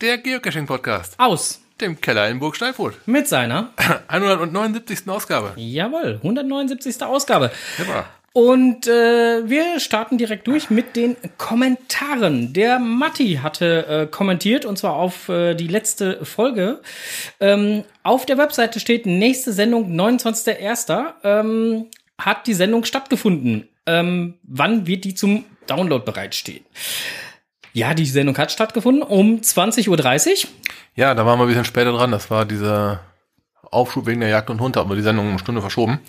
Der Geocaching-Podcast. aus Dem Keller in Burg Steinfurt. mit seiner, 179. Ausgabe. jawohl, 179. Ausgabe. Hipper. Und äh, wir starten direkt durch mit den Kommentaren. Der Matti hatte äh, kommentiert und zwar auf äh, die letzte Folge. Ähm, auf der Webseite steht nächste Sendung 29.01. Ähm, hat die Sendung stattgefunden. Ähm, wann wird die zum Download bereitstehen? Ja, die Sendung hat stattgefunden um 20.30 Uhr. Ja, da waren wir ein bisschen später dran. Das war dieser Aufschub wegen der Jagd und Hund. Wir die Sendung um eine Stunde verschoben.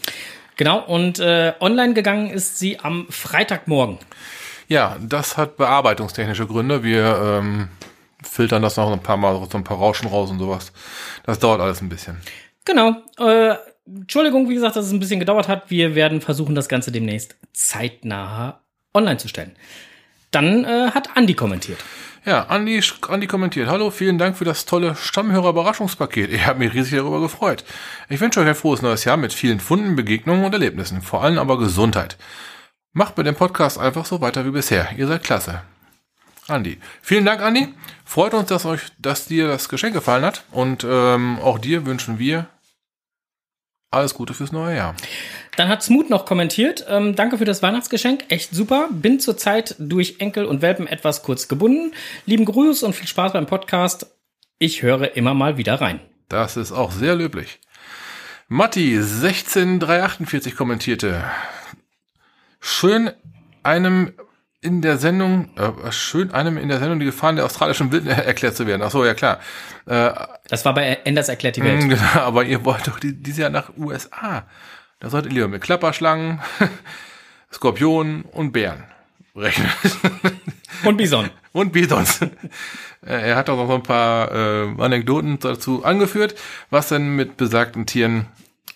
Genau, und äh, online gegangen ist sie am Freitagmorgen. Ja, das hat bearbeitungstechnische Gründe. Wir ähm, filtern das noch ein paar Mal, so ein paar Rauschen raus und sowas. Das dauert alles ein bisschen. Genau. Äh, Entschuldigung, wie gesagt, dass es ein bisschen gedauert hat. Wir werden versuchen, das Ganze demnächst zeitnah online zu stellen. Dann äh, hat Andi kommentiert. Ja, Andi, Andi kommentiert. Hallo, vielen Dank für das tolle Stammhörer-Überraschungspaket. Ich habe mich riesig darüber gefreut. Ich wünsche euch ein frohes neues Jahr mit vielen Funden, Begegnungen und Erlebnissen. Vor allem aber Gesundheit. Macht mit dem Podcast einfach so weiter wie bisher. Ihr seid klasse. Andi. Vielen Dank, Andi. Freut uns, dass euch, dass dir das Geschenk gefallen hat. Und ähm, auch dir wünschen wir alles Gute fürs neue Jahr. Dann hat Smoot noch kommentiert. Ähm, danke für das Weihnachtsgeschenk. Echt super. Bin zurzeit durch Enkel und Welpen etwas kurz gebunden. Lieben Gruß und viel Spaß beim Podcast. Ich höre immer mal wieder rein. Das ist auch sehr löblich. Matti 16348 kommentierte. Schön einem in der Sendung, äh, schön einem in der Sendung die Gefahren der australischen Wilden erklärt zu werden. Ach so, ja klar. Äh, Das war bei Enders erklärt die Welt. genau, aber ihr wollt doch die, dieses Jahr nach USA. Da solltet ihr lieber mit Klapperschlangen, Skorpionen und Bären rechnen. Und Bison. und Bisons. Äh, er hat auch noch so ein paar äh, Anekdoten dazu angeführt, was denn mit besagten Tieren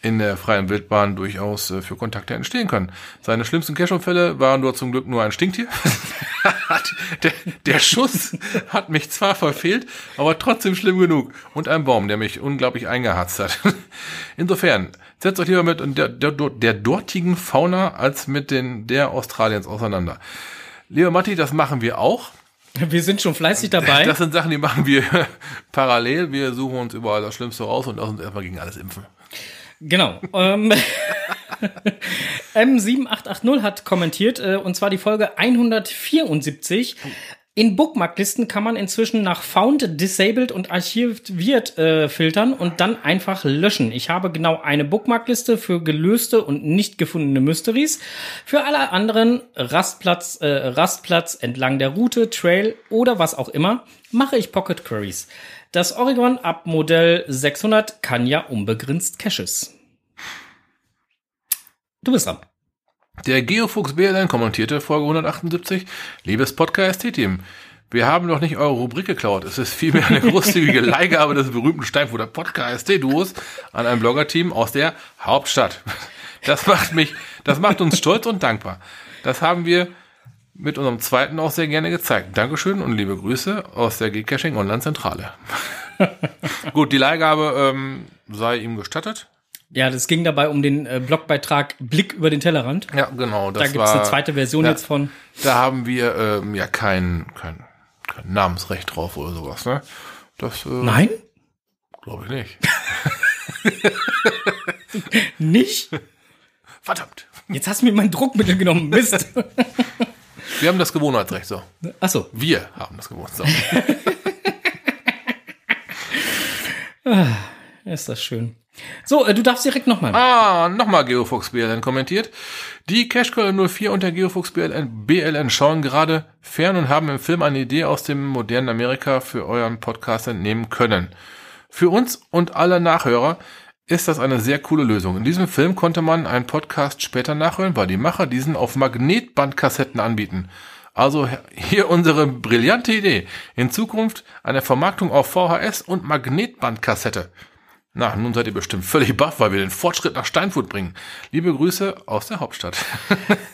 in der freien Wildbahn durchaus äh, für Kontakte entstehen können. Seine schlimmsten Cash-Unfälle waren dort zum Glück nur ein Stinktier. der, der Schuss hat mich zwar verfehlt, aber trotzdem schlimm genug. Und ein Baum, der mich unglaublich eingeharzt hat. Insofern, setzt euch lieber mit der, der, der dortigen Fauna als mit den der Australiens auseinander. Lieber Matti, das machen wir auch. Wir sind schon fleißig dabei. Das sind Sachen, die machen wir parallel. Wir suchen uns überall das Schlimmste raus und lassen uns erstmal gegen alles impfen. Genau. Ähm, M7880 hat kommentiert, äh, und zwar die Folge 174. In Bookmarklisten kann man inzwischen nach Found, Disabled und Archiviert äh, filtern und dann einfach löschen. Ich habe genau eine Bookmarkliste für gelöste und nicht gefundene Mysteries. Für alle anderen Rastplatz, äh, Rastplatz entlang der Route, Trail oder was auch immer, mache ich Pocket Queries. Das Oregon ab Modell 600 kann ja unbegrenzt Caches. Du bist dran. Der Geofuchs BLN kommentierte Folge 178. Liebes Podcast-Team, wir haben doch nicht eure Rubrik geklaut. Es ist vielmehr eine großzügige Leihgabe des berühmten Steinfurter Podcast-Duos an ein Blogger-Team aus der Hauptstadt. Das macht mich, das macht uns stolz und dankbar. Das haben wir mit unserem zweiten auch sehr gerne gezeigt. Dankeschön und liebe Grüße aus der Geocaching Online Zentrale. Gut, die Leihgabe ähm, sei ihm gestattet. Ja, das ging dabei um den äh, Blogbeitrag Blick über den Tellerrand. Ja, genau. Das Da gibt's war, eine zweite Version ja, jetzt von. Da haben wir ähm, ja kein, kein, kein Namensrecht drauf oder sowas, ne? Das äh, Nein? glaube ich nicht. Nicht? Verdammt. Jetzt hast du mir mein Druckmittel genommen. Mist. Wir haben das Gewohnheitsrecht so. Achso. Wir haben das Gewohnheitsrecht. So. Ist das schön. So, äh, du darfst direkt nochmal. Ah, nochmal Geofuchs BLN kommentiert. Die Cashcall 04 und der BLN, BLN schauen gerade fern und haben im Film eine Idee aus dem modernen Amerika für euren Podcast entnehmen können. Für uns und alle Nachhörer ist das eine sehr coole Lösung. In diesem Film konnte man einen Podcast später nachhören, weil die Macher diesen auf Magnetbandkassetten anbieten. Also hier unsere brillante Idee. In Zukunft eine Vermarktung auf VHS und Magnetbandkassette. Na, nun seid ihr bestimmt völlig baff, weil wir den Fortschritt nach Steinfurt bringen. Liebe Grüße aus der Hauptstadt.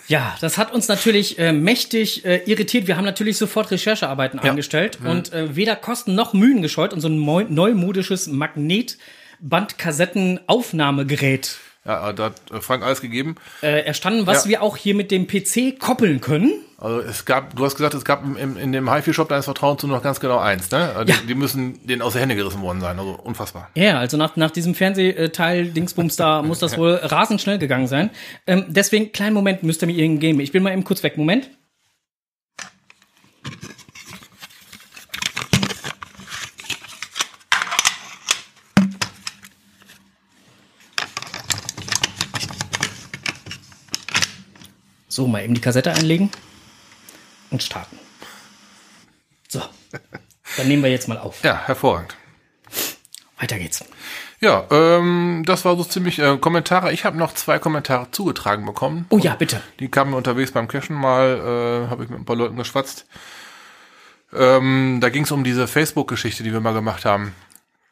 Ja, das hat uns natürlich äh, mächtig äh, irritiert. Wir haben natürlich sofort Recherchearbeiten angestellt und äh, weder Kosten noch Mühen gescheut und so ein neumodisches Magnetbandkassettenaufnahmegerät Ja, da hat äh, Frank alles gegeben. äh, erstanden, was Ja. wir auch hier mit dem PC koppeln können. Also es gab, du hast gesagt, es gab im, in dem HiFi-Shop deines Vertrauens nur noch ganz genau eins, ne? Also Ja. Die, die müssen denen aus der Hände gerissen worden sein, also unfassbar. Ja, also nach, nach diesem Fernsehteil Dingsbums da muss das wohl rasend schnell gegangen sein. Ähm, deswegen, kleinen Moment, müsst ihr mir irgendeinen geben. Ich bin mal eben kurz weg. Moment. So, mal eben die Kassette einlegen und starten. So, dann nehmen wir jetzt mal auf. Ja, hervorragend. Weiter geht's. Ja, ähm, das war so ziemlich äh, Kommentare. Ich habe noch zwei Kommentare zugetragen bekommen. Oh ja, bitte. Die kamen mir unterwegs beim Cashen mal, äh, habe ich mit ein paar Leuten geschwatzt. Ähm, da ging es um diese Facebook-Geschichte, die wir mal gemacht haben.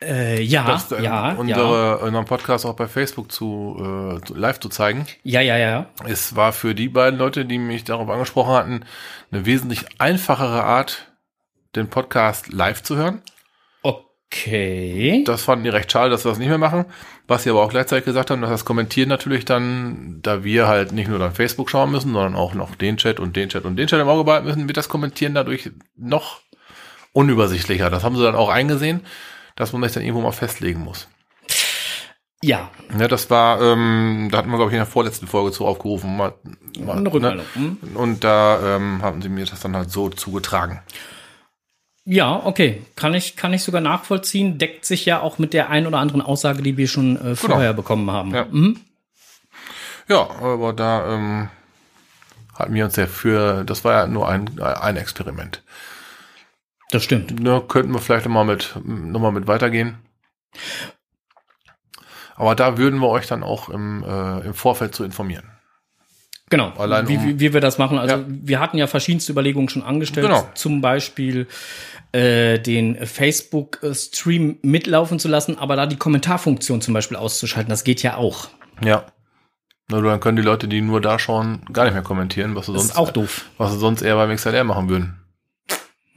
Äh, ja, Das, äh, ja, ja, unsere, unseren Podcast auch bei Facebook zu, äh, live zu zeigen. ja, ja, ja. Es war für die beiden Leute, die mich darauf angesprochen hatten, eine wesentlich einfachere Art, den Podcast live zu hören. Okay. Das fanden die recht schade, dass wir das nicht mehr machen. Was sie aber auch gleichzeitig gesagt haben, dass das Kommentieren natürlich dann, da wir halt nicht nur dann Facebook schauen müssen, sondern auch noch den Chat und den Chat und den Chat im Auge behalten müssen, wird das Kommentieren dadurch noch unübersichtlicher. Das haben sie dann auch eingesehen, dass man sich dann irgendwo mal festlegen muss. Ja, Ja, das war, ähm, da hatten wir, glaube ich, in der vorletzten Folge zu aufgerufen. Mal, mal, eine Rückmeldung. Ne? Hm? Und da ähm, haben sie mir das dann halt so zugetragen. Ja, okay. Kann ich, kann ich sogar nachvollziehen. Deckt sich ja auch mit der ein oder anderen Aussage, die wir schon äh, vorher bekommen haben. Ja. Mhm. Ja, aber da ähm, hatten wir uns ja für, das war ja nur ein, ein Experiment. Das stimmt. Ne, könnten wir vielleicht nochmal mit, noch mal mit weitergehen. Aber da würden wir euch dann auch im, äh, im Vorfeld zu informieren. Genau. Allein wie, um- wie, wie wir das machen. Also Ja. wir hatten ja verschiedenste Überlegungen schon angestellt. Genau. Zum Beispiel äh, den Facebook-Stream mitlaufen zu lassen, aber da die Kommentarfunktion zum Beispiel auszuschalten, das geht ja auch. Ja. Na, dann können die Leute, die nur da schauen, gar nicht mehr kommentieren, was sie Das sonst, ist auch doof. was sie sonst eher beim XLR machen würden.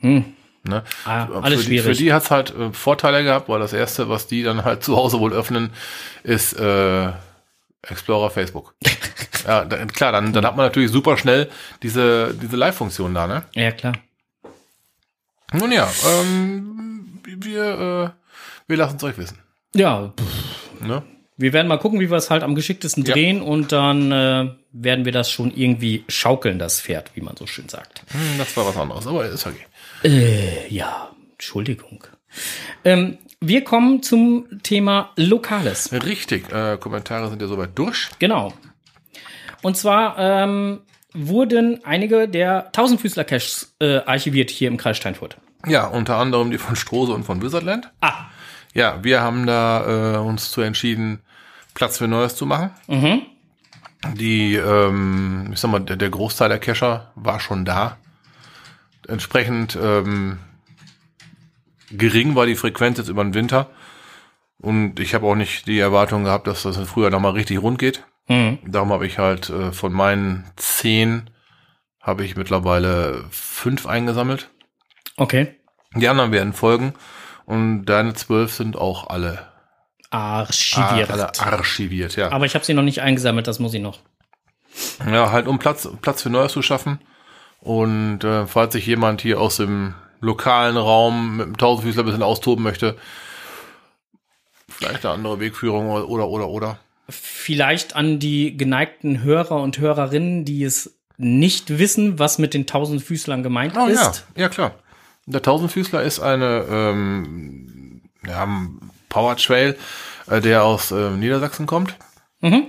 Hm. Ne? Ah, alles für, die, für schwierig. die hat's halt äh, Vorteile gehabt, weil das erste, was die dann halt zu Hause wohl öffnen, ist äh, Explorer Facebook. ja, da, klar, dann, dann hat man natürlich super schnell diese, diese Live-Funktion da, ne? ja, klar. Nun ja, ähm, wir, äh, wir lassen es euch wissen. Ja, Ne? wir werden mal gucken, wie wir es halt am geschicktesten Ja. drehen und dann äh, werden wir das schon irgendwie schaukeln, das Pferd, wie man so schön sagt. Hm, Das war was anderes, aber ist okay. Äh, ja, Entschuldigung. Ähm, wir kommen zum Thema Lokales. Richtig, äh, Kommentare sind ja soweit durch. Genau. Und zwar ähm, wurden einige der Tausendfüßler-Caches äh, archiviert hier im Kreis Steinfurt. Ja, unter anderem die von Strose und von Wizardland. Ah, Ja, wir haben da äh, uns zu entschieden, Platz für Neues zu machen. mhm. Die, ähm, ich sag mal, der, der Großteil der Cacher war schon da. Entsprechend ähm, gering war die Frequenz jetzt über den Winter. Und ich habe auch nicht die Erwartung gehabt, dass das früher nochmal richtig rund geht. Mhm. Darum habe ich halt äh, von meinen zehn habe ich mittlerweile fünf eingesammelt. Okay. Die anderen werden folgen. Und deine zwölf sind auch alle, Archiviert. alle archiviert, ja. Aber ich habe sie noch nicht eingesammelt, das muss ich noch. Ja, halt um Platz, Platz für Neues zu schaffen. Und äh, falls sich jemand hier aus dem lokalen Raum mit dem Tausendfüßler ein bisschen austoben möchte, vielleicht eine andere Wegführung oder oder oder. Vielleicht an die geneigten Hörer und Hörerinnen, die es nicht wissen, was mit den Tausendfüßlern gemeint Oh ja, ist. ja klar. Der Tausendfüßler ist eine ähm, ja, ein Power Trail, äh, der aus äh, Niedersachsen kommt. Mhm.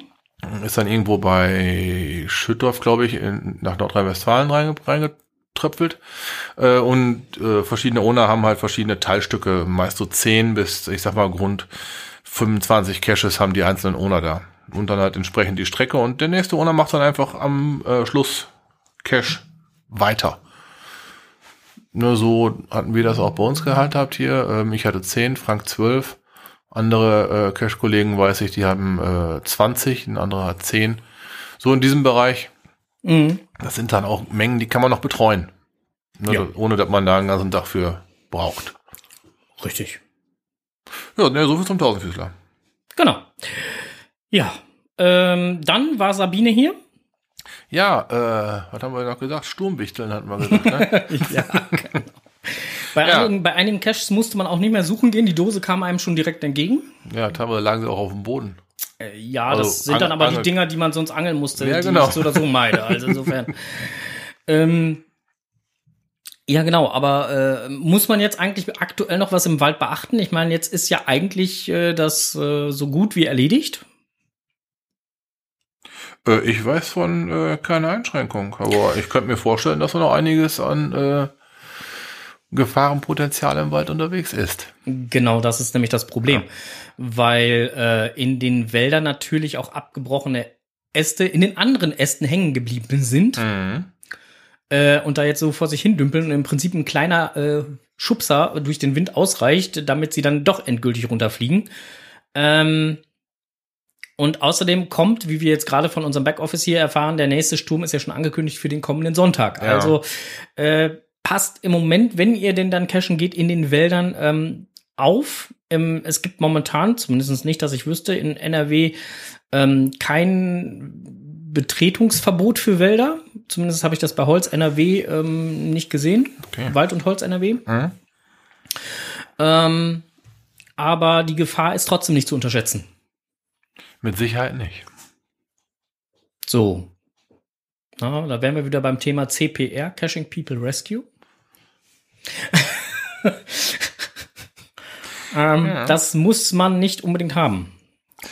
Ist dann irgendwo bei Schüttorf, glaube ich, in, nach Nordrhein-Westfalen reinge, reingetröpfelt. Äh, und äh, verschiedene Owner haben halt verschiedene Teilstücke, meist so 10 bis, ich sag mal, Grund 25 Caches haben die einzelnen Owner da. Und dann halt entsprechend die Strecke. Und der nächste Owner macht dann einfach am äh, Schluss Cache weiter. Nur so hatten wir das auch bei uns gehandhabt hier. Ähm, ich hatte 10, Frank 12. Andere äh, Cache-Kollegen weiß ich, die haben äh, 20, ein anderer hat 10. So in diesem Bereich. Mhm. Das sind dann auch Mengen, die kann man noch betreuen. Ne, Ja. Ohne dass man da einen ganzen Tag für braucht. Richtig. Ja, ne, so viel zum Tausendfüßler. Genau. Ja. Ähm, dann war Sabine hier. Ja, äh, was haben wir noch gesagt? Sturmwichteln hatten wir gesagt, ne? ja. Bei, Ja. Einigen, bei einigen Caches musste man auch nicht mehr suchen gehen. Die Dose kam einem schon direkt entgegen. ja, teilweise lagen sie auch auf dem Boden. Äh, ja, Also, das sind dann aber die Dinger, die man sonst angeln musste, Ja, die genau. ich so oder so meide. Also insofern. ähm, ja, genau, aber äh, muss man jetzt eigentlich aktuell noch was im Wald beachten? Ich meine, jetzt ist ja eigentlich äh, das äh, so gut wie erledigt. Äh, ich weiß von äh, keine Einschränkung, aber ich könnte mir vorstellen, dass da noch einiges an äh, Gefahrenpotenzial im Wald unterwegs ist. Genau, das ist nämlich das Problem, weil äh, in den Wäldern natürlich auch abgebrochene Äste in den anderen Ästen hängen geblieben sind. Mhm. äh, und da jetzt so vor sich hin dümpeln und im Prinzip ein kleiner äh, Schubser durch den Wind ausreicht, damit sie dann doch endgültig runterfliegen. Ähm, und außerdem kommt, wie wir jetzt gerade von unserem Backoffice hier erfahren, der nächste Sturm ist ja schon angekündigt für den kommenden Sonntag. Ja. Also äh, passt im Moment, wenn ihr denn dann cashen geht, in den Wäldern ähm, auf. Ähm, es gibt momentan, zumindest nicht, dass ich wüsste, in NRW ähm, kein Betretungsverbot für Wälder. Zumindest habe ich das bei Holz NRW ähm, nicht gesehen. Okay. Wald und Holz NRW. Mhm. Ähm, aber die Gefahr ist trotzdem nicht zu unterschätzen. Mit Sicherheit nicht. So. Na, da wären wir wieder beim Thema CPR, Caching People Rescue. ähm, Ja. Das muss man nicht unbedingt haben.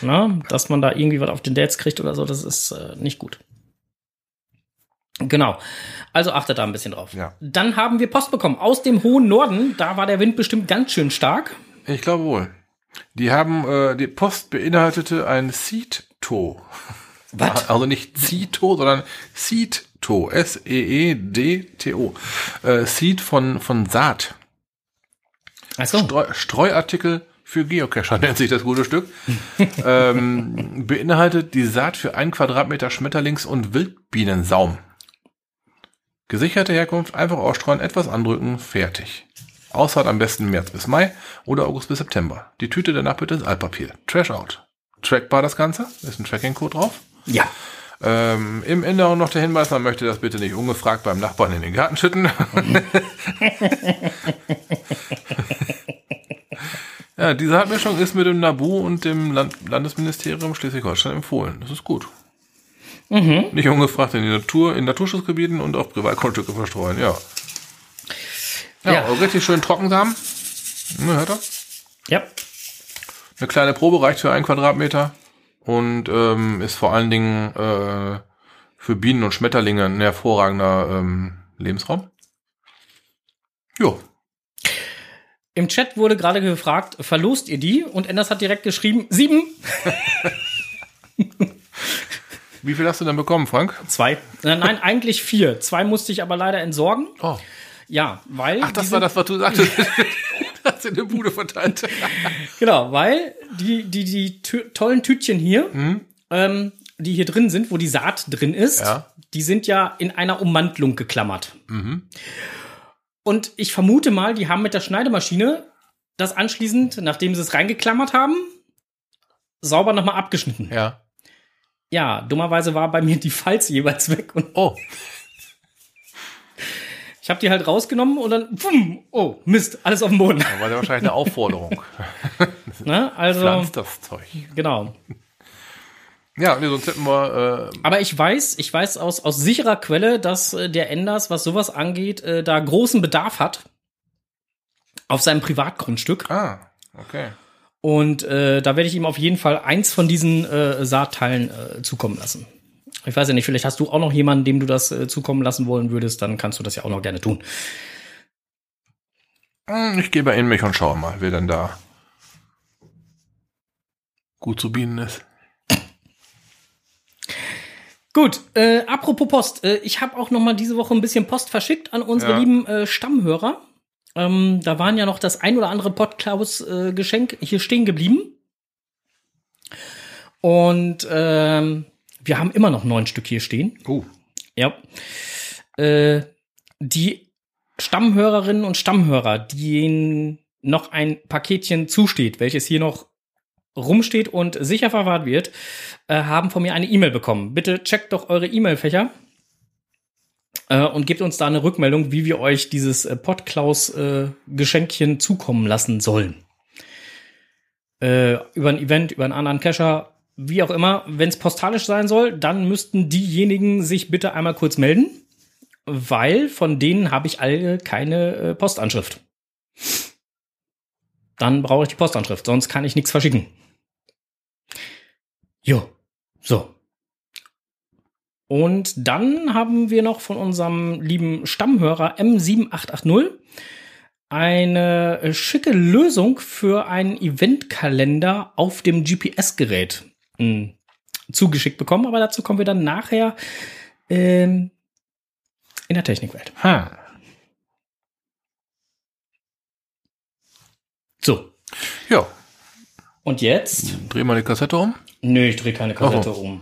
Na, dass man da irgendwie was auf den Dates kriegt oder so, das ist äh, nicht gut. Genau. Also achtet da ein bisschen drauf. Ja. Dann haben wir Post bekommen aus dem hohen Norden. Da war der Wind bestimmt ganz schön stark. Ich glaube wohl. Die haben, äh, die Post beinhaltete ein Seed-To. Was? Also nicht Zito, sondern Seed-To. S-E-E-D-T-O. Äh, Seed von, von Saat. Achso. Streu, Streuartikel für Geocacher nennt sich das gute Stück. ähm, beinhaltet die Saat für ein Quadratmeter Schmetterlings- und Wildbienensaum. Gesicherte Herkunft, einfach ausstreuen, etwas andrücken, fertig. Aussaat am besten März bis Mai oder August bis September. Die Tüte danach bitte ins Altpapier. Trash out. Trackbar das Ganze, ist ein Tracking-Code drauf. Ja. Ähm, Im Inneren noch der Hinweis, man möchte das bitte nicht ungefragt beim Nachbarn in den Garten schütten. ja, diese Hartmischung ist mit dem NABU und dem Land Landesministerium Schleswig-Holstein empfohlen. Das ist gut. Nicht ungefragt in die Natur, in Naturschutzgebieten und auf Privatgrundstücke verstreuen, ja. Ja, Ja. richtig schön Trockensamen. Ne, hört ihr? Ja. Eine kleine Probe reicht für einen Quadratmeter und ähm, ist vor allen Dingen äh, für Bienen und Schmetterlinge ein hervorragender ähm, Lebensraum. Jo, Im Chat wurde gerade gefragt, verlost ihr die? Und Enders hat direkt geschrieben, sieben. wie viel hast du denn bekommen, Frank? Zwei. Äh, nein, eigentlich vier. Zwei musste ich aber leider entsorgen. Oh. Ja, weil. Ach, das war das, was du sagtest. hast in der Bude verteilt. Genau, weil die, die, die tollen Tütchen hier, ähm, die hier drin sind, wo die Saat drin ist, Ja. die sind ja in einer Ummantelung geklammert. Und ich vermute mal, die haben mit der Schneidemaschine das anschließend, nachdem sie es reingeklammert haben, sauber nochmal abgeschnitten. Ja. Ja, dummerweise war bei mir die Falz jeweils weg und Oh, ich habe die halt rausgenommen und dann, pfumm, oh, Mist, alles auf dem Boden. da war ja wahrscheinlich eine Aufforderung. Ne? Also, Pflanzt das Zeug. genau. Ja, nee, sonst hätten wir, äh, Aber ich weiß, ich weiß aus, aus sicherer Quelle, dass äh, der Enders, was sowas angeht, äh, da großen Bedarf hat. Auf seinem Privatgrundstück. ah, okay. Und äh, da werde ich ihm auf jeden Fall eins von diesen äh, Saatteilen äh, zukommen lassen. Ich weiß ja nicht, vielleicht hast du auch noch jemanden, dem du das äh, zukommen lassen wollen würdest, dann kannst du das ja auch noch gerne tun. Hm, Ich gehe bei in mich und schaue mal, wer denn da gut zu bienen ist. Gut, äh, apropos Post, äh, ich habe auch noch mal diese Woche ein bisschen Post verschickt an unsere Ja. lieben äh, Stammhörer. Ähm, da waren ja noch das ein oder andere Podklaus-Geschenk hier stehen geblieben. Und ähm, wir haben immer noch neun Stück hier stehen. Oh, Ja. Äh, die Stammhörerinnen und Stammhörer, denen noch ein Paketchen zusteht, welches hier noch rumsteht und sicher verwahrt wird, äh, haben von mir eine E-Mail bekommen. Bitte checkt doch eure E-Mail-Fächer äh, und gebt uns da eine Rückmeldung, wie wir euch dieses äh, Podklaus-Geschenkchen zukommen lassen sollen. Äh, über ein Event, über einen anderen Cacher, wie auch immer. Wenn es postalisch sein soll, dann müssten diejenigen sich bitte einmal kurz melden, weil von denen habe ich alle keine äh, Postanschrift. Dann brauche ich die Postanschrift, sonst kann ich nichts verschicken. Jo, so. Und dann haben wir noch von unserem lieben Stammhörer M7880 eine äh, schicke Lösung für einen Eventkalender auf dem GPS-Gerät hm, zugeschickt bekommen. Aber dazu kommen wir dann nachher ähm, in der Technikwelt. Hm. So. Ja, Und jetzt? dreh mal die Kassette um. Nö, ich drehe keine Kassette Oh. um.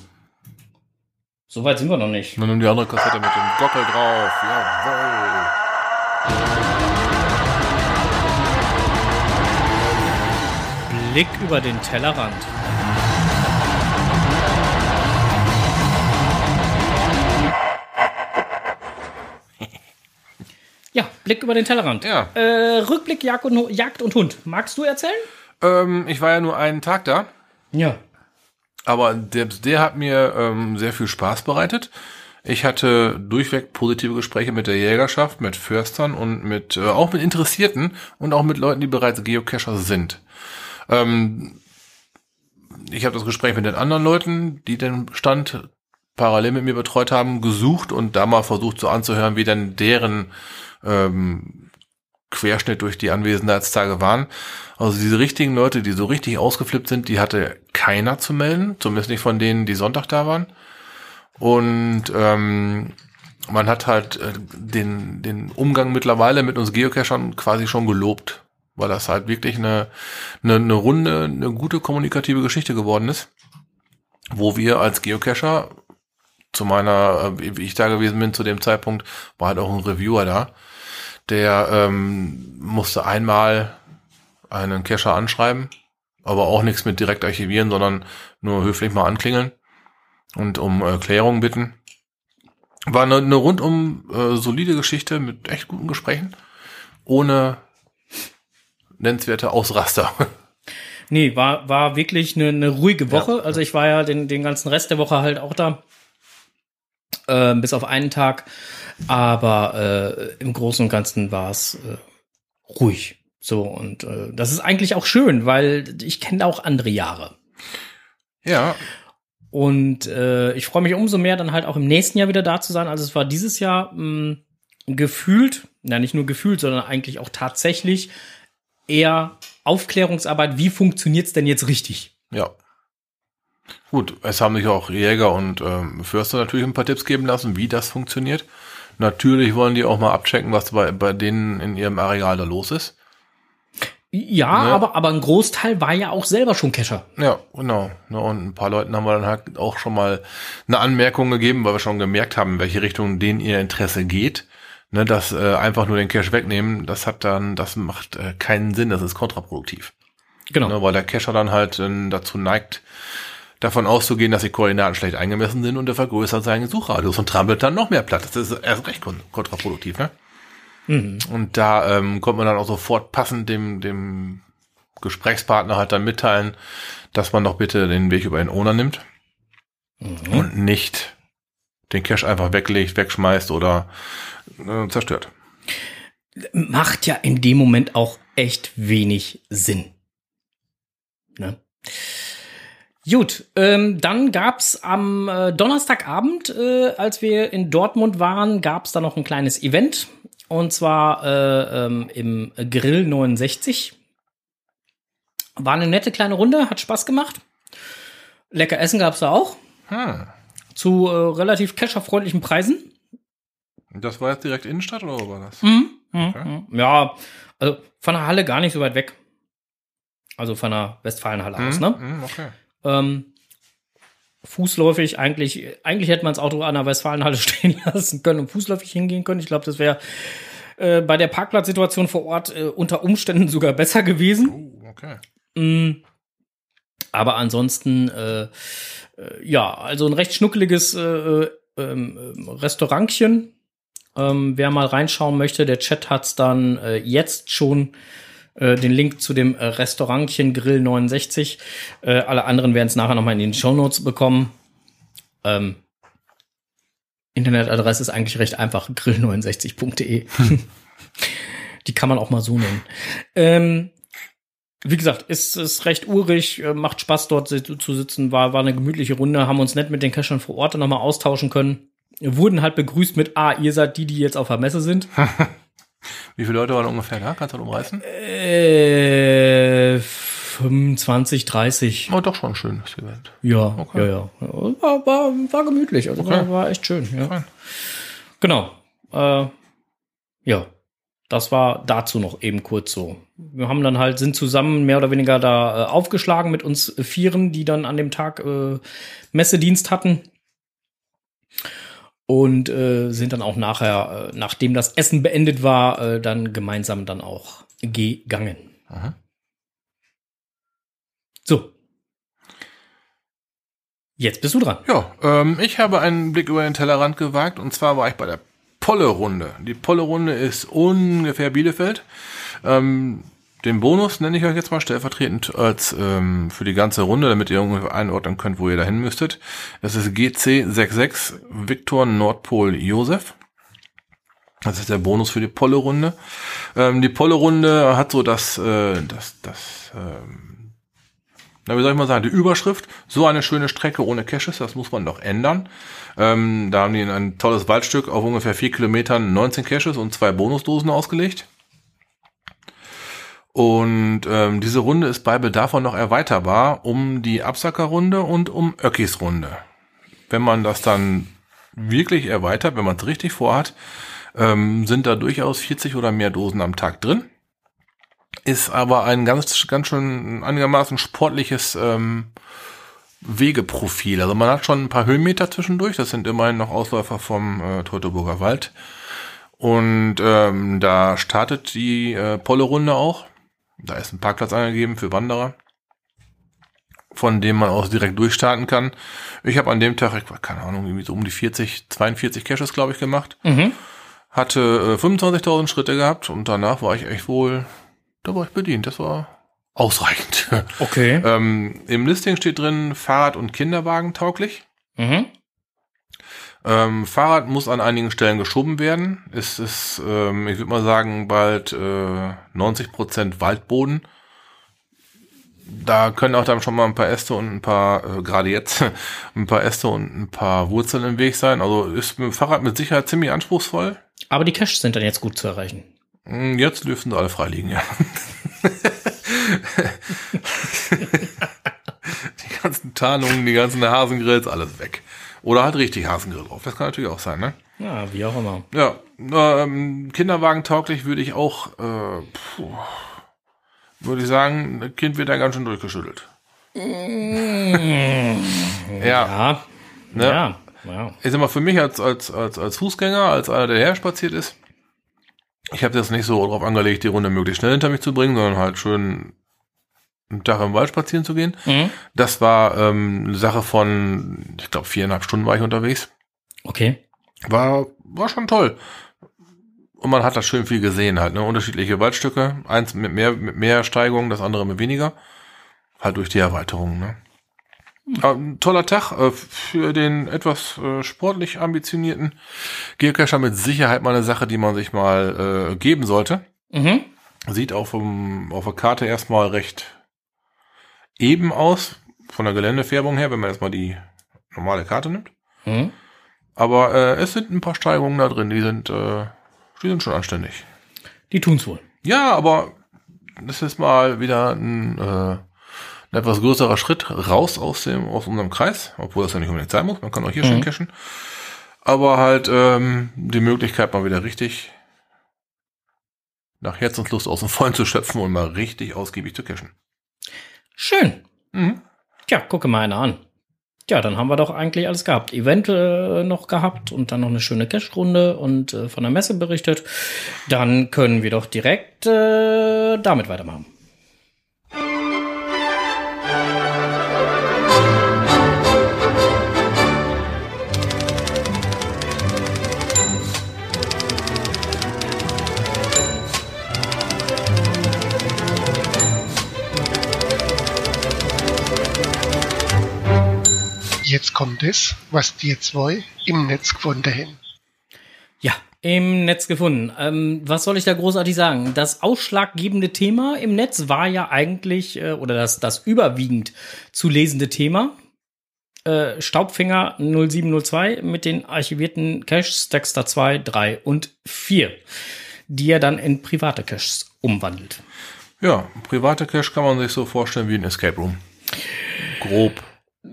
So weit sind wir noch nicht. Dann nimm die andere Kassette mit dem Gockel drauf. Jawohl. Blick über den Tellerrand. Ja, Blick über den Tellerrand. Ja. Äh, Rückblick Jagd und, Jagd und Hund. Magst du erzählen? Ähm, ich war ja nur einen Tag da. Ja. Aber der, der hat mir ähm, sehr viel Spaß bereitet. Ich hatte durchweg positive Gespräche mit der Jägerschaft, mit Förstern und mit äh, auch mit Interessierten und auch mit Leuten, die bereits Geocacher sind. Ähm, ich habe das Gespräch mit den anderen Leuten, die den Stand parallel mit mir betreut haben, gesucht und da mal versucht so anzuhören, wie denn deren ähm, Querschnitt durch die Anwesenheitstage waren. Also diese richtigen Leute, die so richtig ausgeflippt sind, die hatte keiner zu melden, zumindest nicht von denen, die Sonntag da waren. Und ähm, man hat halt äh, den, den Umgang mittlerweile mit uns Geocachern quasi schon gelobt, weil das halt wirklich eine, eine, eine runde, eine gute kommunikative Geschichte geworden ist, wo wir als Geocacher zu meiner, äh, wie ich da gewesen bin zu dem Zeitpunkt, war halt auch ein Reviewer da, der ähm, musste einmal einen Cacher anschreiben, aber auch nichts mit direkt archivieren, sondern nur höflich mal anklingeln und um Erklärung bitten. War eine, eine rundum äh, solide Geschichte mit echt guten Gesprächen, ohne nennenswerte Ausraster. Nee, war, war wirklich eine, eine ruhige Woche. Also ich war ja den, den ganzen Rest der Woche halt auch da. Ähm, bis auf einen Tag. Aber äh, im Großen und Ganzen war es äh, ruhig. So, und äh, das ist eigentlich auch schön, weil ich kenne auch andere Jahre. ja, Und äh, ich freue mich umso mehr, dann halt auch im nächsten Jahr wieder da zu sein. Also es war dieses Jahr mh, gefühlt, na nicht nur gefühlt, sondern eigentlich auch tatsächlich eher Aufklärungsarbeit. Wie funktioniert's denn jetzt richtig? ja. Gut, es haben sich auch Jäger und ähm, Förster natürlich ein paar Tipps geben lassen, wie das funktioniert. Natürlich wollen die auch mal abchecken, was bei, bei denen in ihrem Areal da los ist. Ja, Ne? aber, aber ein Großteil war ja auch selber schon Cacher. Ja, genau. Ne, Und ein paar Leuten haben wir dann halt auch schon mal eine Anmerkung gegeben, weil wir schon gemerkt haben, in welche Richtung denen ihr Interesse geht. Ne, das äh, einfach nur den Cache wegnehmen, das hat dann, das macht äh, keinen Sinn, das ist kontraproduktiv. Genau. Ne, weil der Cacher dann halt äh, dazu neigt, davon auszugehen, dass die Koordinaten schlecht eingemessen sind und er vergrößert seinen Suchradius und trampelt dann noch mehr platt. Das ist erst recht kon kontraproduktiv, ne? Und da ähm, konnte man dann auch sofort passend dem, dem Gesprächspartner halt dann mitteilen, dass man doch bitte den Weg über den Owner nimmt und nicht den Cache einfach weglegt, wegschmeißt oder äh, zerstört. Macht ja in dem Moment auch echt wenig Sinn. Ne? Gut, ähm, dann gab's am äh, Donnerstagabend, äh, als wir in Dortmund waren, gab's da noch ein kleines Event. Und zwar äh, ähm, im Grill 69. War eine nette kleine Runde, hat Spaß gemacht. Lecker Essen gab's da auch. Hm. Zu äh, relativ cacherfreundlichen Preisen. Das war jetzt direkt Innenstadt oder wo war das? Mhm. Mhm. Ja, also von der Halle gar nicht so weit weg. Also von der Westfalenhalle aus, ne? Hm, okay. Ähm, fußläufig eigentlich, eigentlich hätte man das Auto an der Westfalenhalle stehen lassen können und fußläufig hingehen können. Ich glaube, das wäre äh, bei der Parkplatzsituation vor Ort äh, unter Umständen sogar besser gewesen. Oh, okay. Mm. Aber ansonsten, äh, äh, ja, also ein recht schnuckeliges äh, äh, ähm, Restaurantchen. Ähm, wer mal reinschauen möchte, der Chat hat's dann äh, jetzt schon äh, den Link zu dem äh, Restaurantchen Grill 69. Äh, alle anderen werden es nachher nochmal in den Show Notes bekommen. Ähm, Internetadresse ist eigentlich recht einfach, grill69.de. Die kann man auch mal so nennen. Ähm, wie gesagt, ist, ist recht urig, äh, macht Spaß dort zu sitzen, war, war eine gemütliche Runde, haben uns nett mit den Cachern vor Ort nochmal austauschen können. Wurden halt begrüßt mit, ah, ihr seid die, die jetzt auf der Messe sind. Wie viele Leute waren ungefähr da? Kannst du das umreißen? Äh, 25, 30. Oh, doch schon schön, das Event. Ja, Okay. ja, ja. War, war, war gemütlich, also Okay. war, war echt schön. Ja. Fein. Genau. Äh, ja, das war dazu noch eben kurz so. Wir haben dann halt, sind zusammen mehr oder weniger da äh, aufgeschlagen mit uns Vieren, die dann an dem Tag äh, Messedienst hatten. Und äh, sind dann auch nachher, äh, nachdem das Essen beendet war, äh, dann gemeinsam dann auch gegangen. Aha. So. Jetzt bist du dran. Ja, ähm, ich habe einen Blick über den Tellerrand gewagt und zwar war ich bei der Polle-Runde. Die Polle-Runde ist ungefähr Bielefeld. Ähm, den Bonus nenne ich euch jetzt mal stellvertretend als ähm, für die ganze Runde, damit ihr ungefähr einordnen könnt, wo ihr dahin müsstet. Das ist GC66 Victor Nordpol Josef. Das ist der Bonus für die Polle-Runde. Ähm, die Polle-Runde hat so das, äh, das, das, ähm, na, wie soll ich mal sagen, die Überschrift, so eine schöne Strecke ohne Caches, das muss man doch ändern. Ähm, da haben die ein tolles Waldstück auf ungefähr vier Kilometern 19 Caches und zwei Bonusdosen ausgelegt. Und ähm, diese Runde ist bei Bedarf auch noch erweiterbar um die Absackerrunde und um Öckis Runde. Wenn man das dann wirklich erweitert, wenn man es richtig vorhat, ähm, sind da durchaus 40 oder mehr Dosen am Tag drin. Ist aber ein ganz, ganz schön einigermaßen sportliches ähm, Wegeprofil. Also man hat schon ein paar Höhenmeter zwischendurch. Das sind immerhin noch Ausläufer vom äh, Teutoburger Wald. Und ähm, da startet die äh, Polle-Runde auch. Da ist ein Parkplatz angegeben für Wanderer, von dem man aus direkt durchstarten kann. Ich habe an dem Tag, ich, keine Ahnung, irgendwie so um die 40, 42 Caches, glaube ich, gemacht. Mhm. Hatte äh, 25.000 Schritte gehabt und danach war ich echt wohl, da war ich bedient. Das war ausreichend. Okay. ähm, Im Listing steht drin Fahrrad- und Kinderwagen tauglich. Mhm. Ähm, Fahrrad muss an einigen Stellen geschoben werden. Es ist, ähm, ich würde mal sagen, bald äh, 90% Waldboden. Da können auch dann schon mal ein paar Äste und ein paar, äh, gerade jetzt, ein paar Äste und ein paar Wurzeln im Weg sein. Also ist mit dem Fahrrad mit Sicherheit ziemlich anspruchsvoll. Aber die Caches sind dann jetzt gut zu erreichen. Hm, Jetzt dürften sie alle frei liegen, ja. die ganzen Tarnungen, die ganzen Hasengrills, alles weg. Oder halt richtig Hasengrill drauf. Das kann natürlich auch sein, ne? Ja, wie auch immer. Ja, ähm, Kinderwagen tauglich würde ich auch, äh, puh, würde ich sagen, das Kind wird da ganz schön durchgeschüttelt. ja, Ja. Ne? Ja. ja. ich sag mal, für mich als, als, als, als Fußgänger, als einer, der her spaziert ist, ich habe das nicht so drauf angelegt, die Runde möglichst schnell hinter mich zu bringen, sondern halt schön einen Tag im Wald spazieren zu gehen. Mhm. Das war ähm, eine Sache von, ich glaube, viereinhalb Stunden war ich unterwegs. Okay. War, war schon toll. Und man hat da schön viel gesehen halt, ne? Unterschiedliche Waldstücke. Eins mit mehr, mit mehr Steigung, das andere mit weniger. Halt durch die Erweiterung, ne? Ein toller Tag äh, für den etwas äh, sportlich ambitionierten Geocacher mit Sicherheit mal eine Sache, die man sich mal äh, geben sollte. Mhm. Sieht auf, dem, auf der Karte erstmal recht eben aus, von der Geländefärbung her, wenn man erstmal die normale Karte nimmt. Mhm. Aber äh, es sind ein paar Steigungen da drin, die sind, äh, die sind schon anständig. Die tun's wohl. Ja, aber das ist mal wieder ein, äh, ein etwas größerer Schritt raus aus dem aus unserem Kreis, obwohl das ja nicht unbedingt sein muss. Man kann auch hier schön cashen. Aber halt ähm, die Möglichkeit mal wieder richtig nach Herzenslust aus dem Vollen zu schöpfen und mal richtig ausgiebig zu cashen. Schön. Mhm. Tja, gucke mal einer an. Ja, dann haben wir doch eigentlich alles gehabt. Event äh, noch gehabt und dann noch eine schöne Cash-Runde und äh, von der Messe berichtet. Dann können wir doch direkt äh, damit weitermachen. Jetzt kommt es, was die zwei im Netz gefunden haben. Ja, im Netz gefunden. Ähm, was soll ich da großartig sagen? Das ausschlaggebende Thema im Netz war ja eigentlich, äh, oder das, das überwiegend zu lesende Thema, äh, Staubfinger 0702 mit den archivierten Caches Dexter 2, 3 und 4, die er dann in private Caches umwandelt. Ja, private Cache kann man sich so vorstellen wie ein Escape Room. Grob.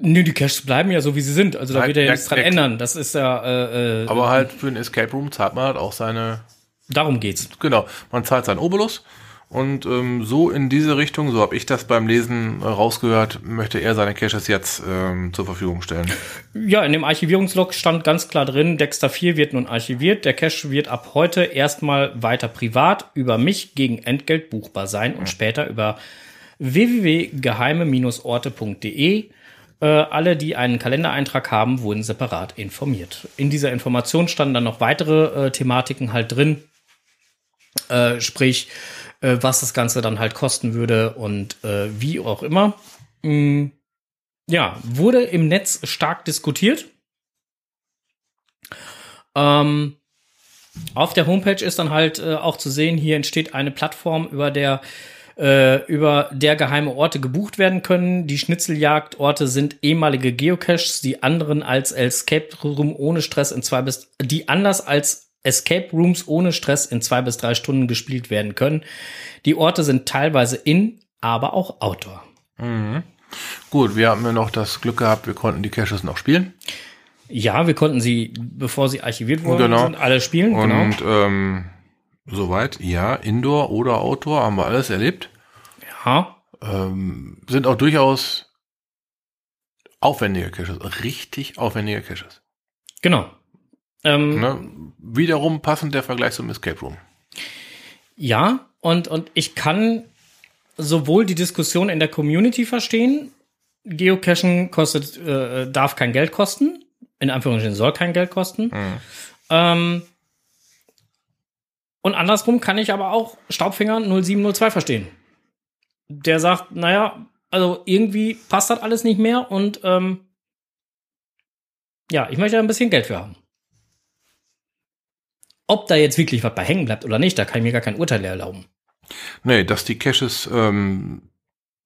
Nö, die Caches bleiben ja so, wie sie sind. Also da wird ja ja, nichts dran ändern. Das ist ja, äh, äh, Aber halt für ein Escape Room zahlt man halt auch seine, darum geht's. genau, man zahlt seinen Obolus. Und ähm, so in diese Richtung, so habe ich das beim Lesen äh, rausgehört, möchte er seine Caches jetzt ähm, zur Verfügung stellen. Ja, in dem Archivierungslog stand ganz klar drin, Dexter 4 wird nun archiviert. Der Cache wird ab heute erstmal weiter privat über mich gegen Entgelt buchbar sein und später über www.geheime-orte.de. Äh, alle, die einen Kalendereintrag haben, wurden separat informiert. In dieser Information standen dann noch weitere äh, Thematiken halt drin. Äh, sprich, äh, was das Ganze dann halt kosten würde und äh, wie auch immer. Mm, ja, wurde im Netz stark diskutiert. Ähm, auf der Homepage ist dann halt auch zu sehen, hier entsteht eine Plattform, über der äh, über der geheime Orte gebucht werden können. Die Schnitzeljagdorte sind ehemalige Geocaches, die anderen als Escape Room ohne Stress in zwei bis die anders als Escape Rooms ohne Stress in zwei bis drei Stunden gespielt werden können. Die Orte sind teilweise in, aber auch outdoor. Gut, wir haben ja noch das Glück gehabt, wir konnten die Caches noch spielen. Ja, wir konnten sie, bevor sie archiviert wurden, Genau. alle spielen. genau. Und ähm, soweit, ja, Indoor oder Outdoor haben wir alles erlebt. Ja, Ähm, sind auch durchaus aufwendige Caches, richtig aufwendige Caches. genau. Ähm, Ne? Wiederum passend der Vergleich zum Escape Room. Ja, und, und ich kann sowohl die Diskussion in der Community verstehen, Geocachen kostet, äh, darf kein Geld kosten, in Anführungsstrichen soll kein Geld kosten. Ähm, und andersrum kann ich aber auch Staubfinger 0702 verstehen. Der sagt, naja, also irgendwie passt das alles nicht mehr und ähm, ja, ich möchte ein bisschen Geld für haben. Ob da jetzt wirklich was bei hängen bleibt oder nicht, da kann ich mir gar kein Urteil erlauben. Nee, dass die Caches ähm,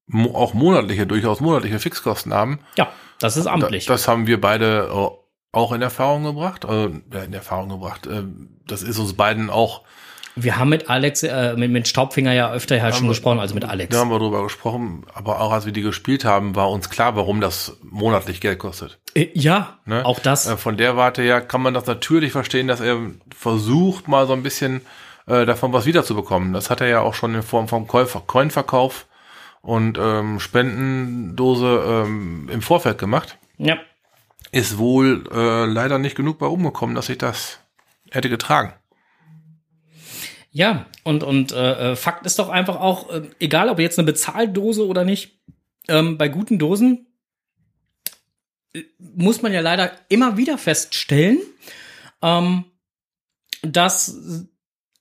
mo auch monatliche, durchaus monatliche Fixkosten haben, Ja, das ist amtlich. Da, das haben wir beide äh, auch in Erfahrung gebracht. Also, in Erfahrung gebracht. Ähm, das ist uns beiden auch, wir haben mit Alex, äh, mit, mit Staubfinger ja öfter halt schon wir- gesprochen, also mit Alex. da haben wir drüber gesprochen, aber auch als wir die gespielt haben, war uns klar, warum das monatlich Geld kostet. Äh, ja, Ne? auch das. Äh, Von der Warte her kann man das natürlich verstehen, dass er versucht, mal so ein bisschen äh, davon was wiederzubekommen. Das hat er ja auch schon in Form vom Käufer Coinverkauf und ähm, Spendendose ähm, im Vorfeld gemacht. ja. Ist wohl äh, leider nicht genug bei umgekommen, dass ich das hätte getragen. Ja, und, und äh, äh, Fakt ist doch einfach auch, äh, egal ob jetzt eine Bezahldose oder nicht, ähm, bei guten Dosen äh, muss man ja leider immer wieder feststellen, ähm, dass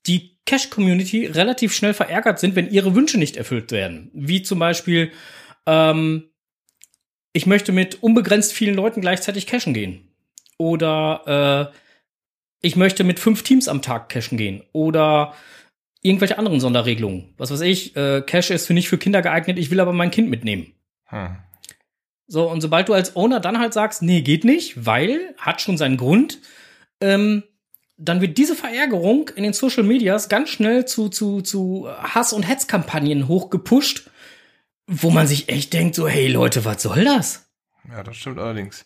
die Cash-Community relativ schnell verärgert sind, wenn ihre Wünsche nicht erfüllt werden. Wie zum Beispiel, ähm, ich möchte mit unbegrenzt vielen Leuten gleichzeitig cashen gehen. Oder äh, ich möchte mit fünf Teams am Tag cashen gehen. Oder irgendwelche anderen Sonderregelungen. Was weiß ich, äh, Cash ist für nicht für Kinder geeignet, ich will aber mein Kind mitnehmen. Hm. So, und sobald du als Owner dann halt sagst, nee, geht nicht, weil, hat schon seinen Grund, ähm, dann wird diese Verärgerung in den Social Medias ganz schnell zu, zu, zu Hass- und Hetzkampagnen hochgepusht, wo man sich echt denkt, so, hey Leute, was soll das? Ja, das stimmt allerdings.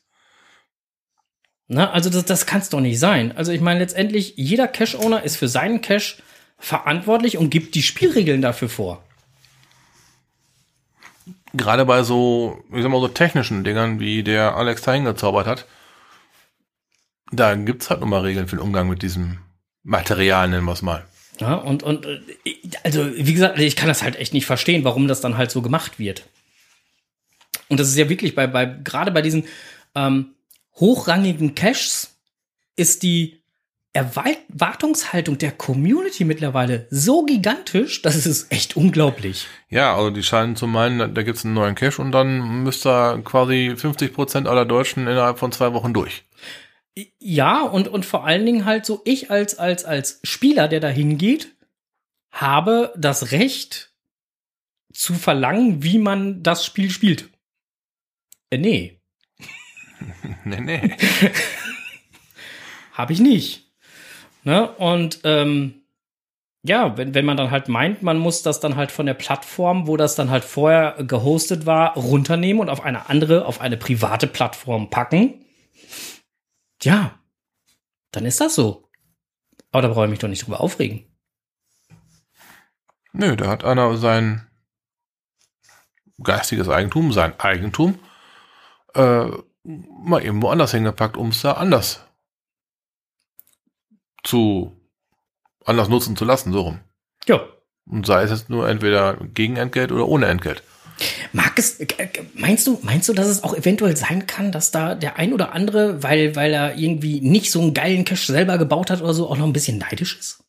Na, also das, das kann es doch nicht sein. Also ich meine, letztendlich, jeder Cash-Owner ist für seinen Cash verantwortlich und gibt die Spielregeln dafür vor. Gerade bei so, ich sag mal, so technischen Dingern, wie der Alex da hingezaubert hat, da gibt's halt nochmal Regeln für den Umgang mit diesem Material, nennen wir es mal. Ja, und, und äh, also, wie gesagt, ich kann das halt echt nicht verstehen, warum das dann halt so gemacht wird. Und das ist ja wirklich bei, bei gerade bei diesen ähm, hochrangigen Caches ist die Erwartungshaltung der Community mittlerweile so gigantisch, dass es ist echt unglaublich. Ja, also die scheinen zu meinen, da gibt's einen neuen Cache und dann müsste quasi 50 Prozent aller Deutschen innerhalb von zwei Wochen durch. Ja, und, und vor allen Dingen halt so, ich als, als, als Spieler, der da hingeht, habe das Recht zu verlangen, wie man das Spiel spielt. Äh, nee. nee, nee. habe ich nicht. Ne? Und ähm, ja, wenn, wenn man dann halt meint, man muss das dann halt von der Plattform, wo das dann halt vorher gehostet war, runternehmen und auf eine andere, auf eine private Plattform packen, ja, dann ist das so. Aber da brauche ich mich doch nicht drüber aufregen. Nö, da hat einer sein geistiges Eigentum, sein Eigentum, äh, mal eben woanders hingepackt, um es da anders zu anders nutzen zu lassen, so rum. Ja. Und sei es jetzt nur entweder gegen Entgelt oder ohne Entgelt. Mag es, meinst du, meinst du, dass es auch eventuell sein kann, dass da der ein oder andere, weil, weil er irgendwie nicht so einen geilen Cache selber gebaut hat oder so, auch noch ein bisschen neidisch ist?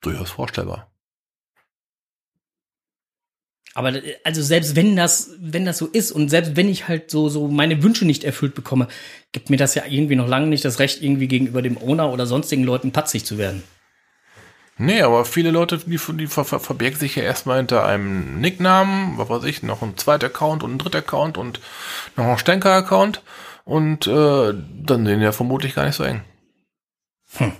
Durchaus vorstellbar. Aber also selbst wenn das, wenn das so ist und selbst wenn ich halt so, so meine Wünsche nicht erfüllt bekomme, gibt mir das ja irgendwie noch lange nicht das Recht, irgendwie gegenüber dem Owner oder sonstigen Leuten patzig zu werden. Nee, aber viele Leute, die, die ver ver verbirgen sich ja erstmal hinter einem Nicknamen, was weiß ich, noch ein zweiter Account und ein dritter Account und noch ein Stenker-Account und äh, dann sehen die ja vermutlich gar nicht so eng. Hm.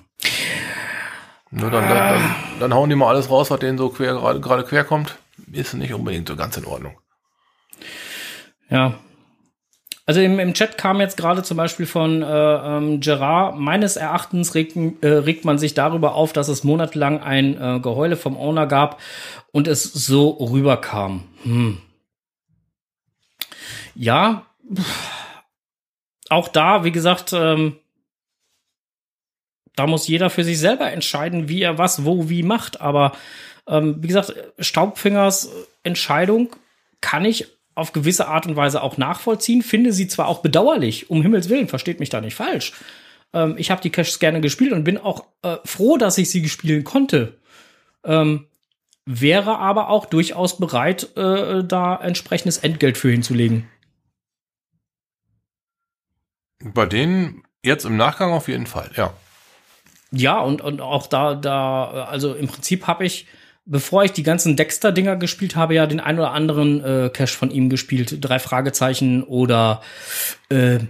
Nur dann, dann, dann, dann hauen die mal alles raus, was denen so quer gerade quer kommt ist nicht unbedingt so ganz in Ordnung. Ja. Also im, im Chat kam jetzt gerade zum Beispiel von äh, ähm, Gerard, meines Erachtens regt, äh, regt man sich darüber auf, dass es monatelang ein äh, Geheule vom Owner gab und es so rüberkam. Hm. Ja, auch da, wie gesagt, ähm, da muss jeder für sich selber entscheiden, wie er was, wo, wie macht. Aber ähm, wie gesagt, Staubfingers Entscheidung kann ich auf gewisse Art und Weise auch nachvollziehen, finde sie zwar auch bedauerlich, um Himmels Willen, versteht mich da nicht falsch. Ähm, ich habe die Caches gerne gespielt und bin auch äh, froh, dass ich sie spielen konnte. Ähm, wäre aber auch durchaus bereit, äh, da entsprechendes Entgelt für hinzulegen. Bei denen jetzt im Nachgang auf jeden Fall, ja. Ja, und, und auch da, da, also im Prinzip habe ich bevor ich die ganzen Dexter-Dinger gespielt habe, ja den ein oder anderen äh, Cache von ihm gespielt. Drei Fragezeichen oder äh,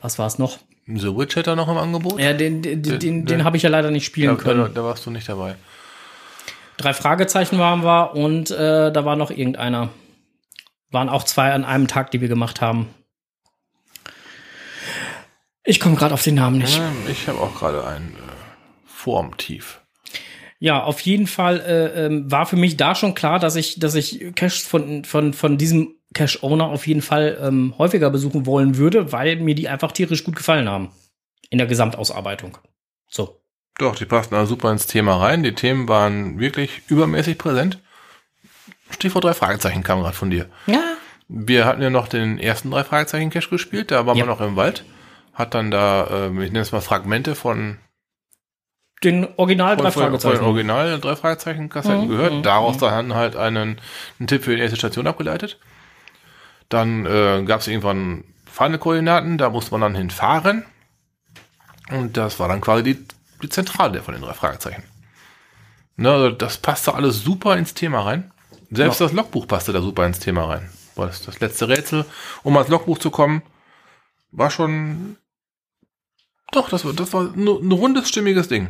was war es noch? The Witch hat er noch im Angebot? Ja, den, den, den, den, den habe ich ja leider nicht spielen da, können. Da, da, warst du nicht dabei. Drei Fragezeichen waren wir und äh, da war noch irgendeiner. Waren auch zwei an einem Tag, die wir gemacht haben. Ich komme gerade auf den Namen nicht. Ja, ich habe auch gerade einen äh, Formtief. Ja, auf jeden Fall äh, ähm, war für mich da schon klar, dass ich, dass ich Caches von, von, von diesem Cache-Owner auf jeden Fall ähm, häufiger besuchen wollen würde, weil mir die einfach tierisch gut gefallen haben. In der Gesamtausarbeitung. So. Doch, die passten also super ins Thema rein. Die Themen waren wirklich übermäßig präsent. Stichwort drei Fragezeichen kam gerade von dir. Ja. Wir hatten ja noch den ersten drei Fragezeichen Cache gespielt, da waren ja. wir noch im Wald. Hat dann da, äh, ich nenne es mal Fragmente von den Original drei Fragezeichen. Von Original drei Fragezeichen Kassetten mhm, gehört. Mhm, Daraus mhm. dann halt einen, einen Tipp für die erste Station abgeleitet. Dann äh, gab es irgendwann Feinde-Koordinaten, da musste man dann hinfahren. Und das war dann quasi die, die Zentrale von den drei Fragezeichen. Ne, also das passte alles super ins Thema rein. Selbst ja. das Logbuch passte da super ins Thema rein. Das, das letzte Rätsel, um ans Logbuch zu kommen, war schon doch, das war, das war ein, ein rundes, stimmiges Ding.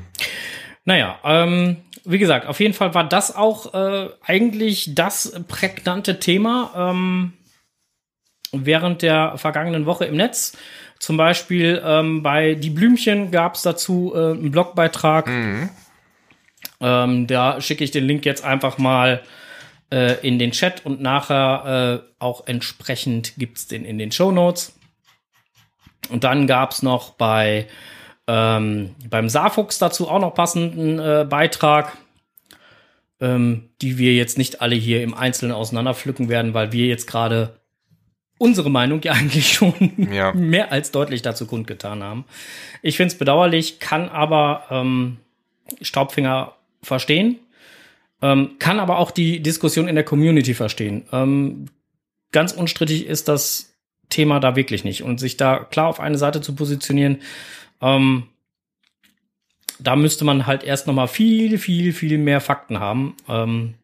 Naja, ähm, wie gesagt, auf jeden Fall war das auch äh, eigentlich das prägnante Thema ähm, während der vergangenen Woche im Netz. Zum Beispiel ähm, bei Die Blümchen gab es dazu äh, einen Blogbeitrag. Mhm. Ähm, da schicke ich den Link jetzt einfach mal äh, in den Chat und nachher äh, auch entsprechend gibt's den in den Show Notes. Und dann gab's noch bei ähm, beim Saarfuchs dazu auch noch passenden äh, Beitrag, ähm, die wir jetzt nicht alle hier im Einzelnen auseinanderpflücken werden, weil wir jetzt gerade unsere Meinung ja eigentlich schon Ja. mehr als deutlich dazu kundgetan haben. Ich finde es bedauerlich, kann aber ähm, Staubfinger verstehen, ähm, kann aber auch die Diskussion in der Community verstehen. Ähm, ganz unstrittig ist das Thema da wirklich nicht. Und sich da klar auf eine Seite zu positionieren, ähm, da müsste man halt erst noch mal viel, viel, viel mehr Fakten haben, ähm,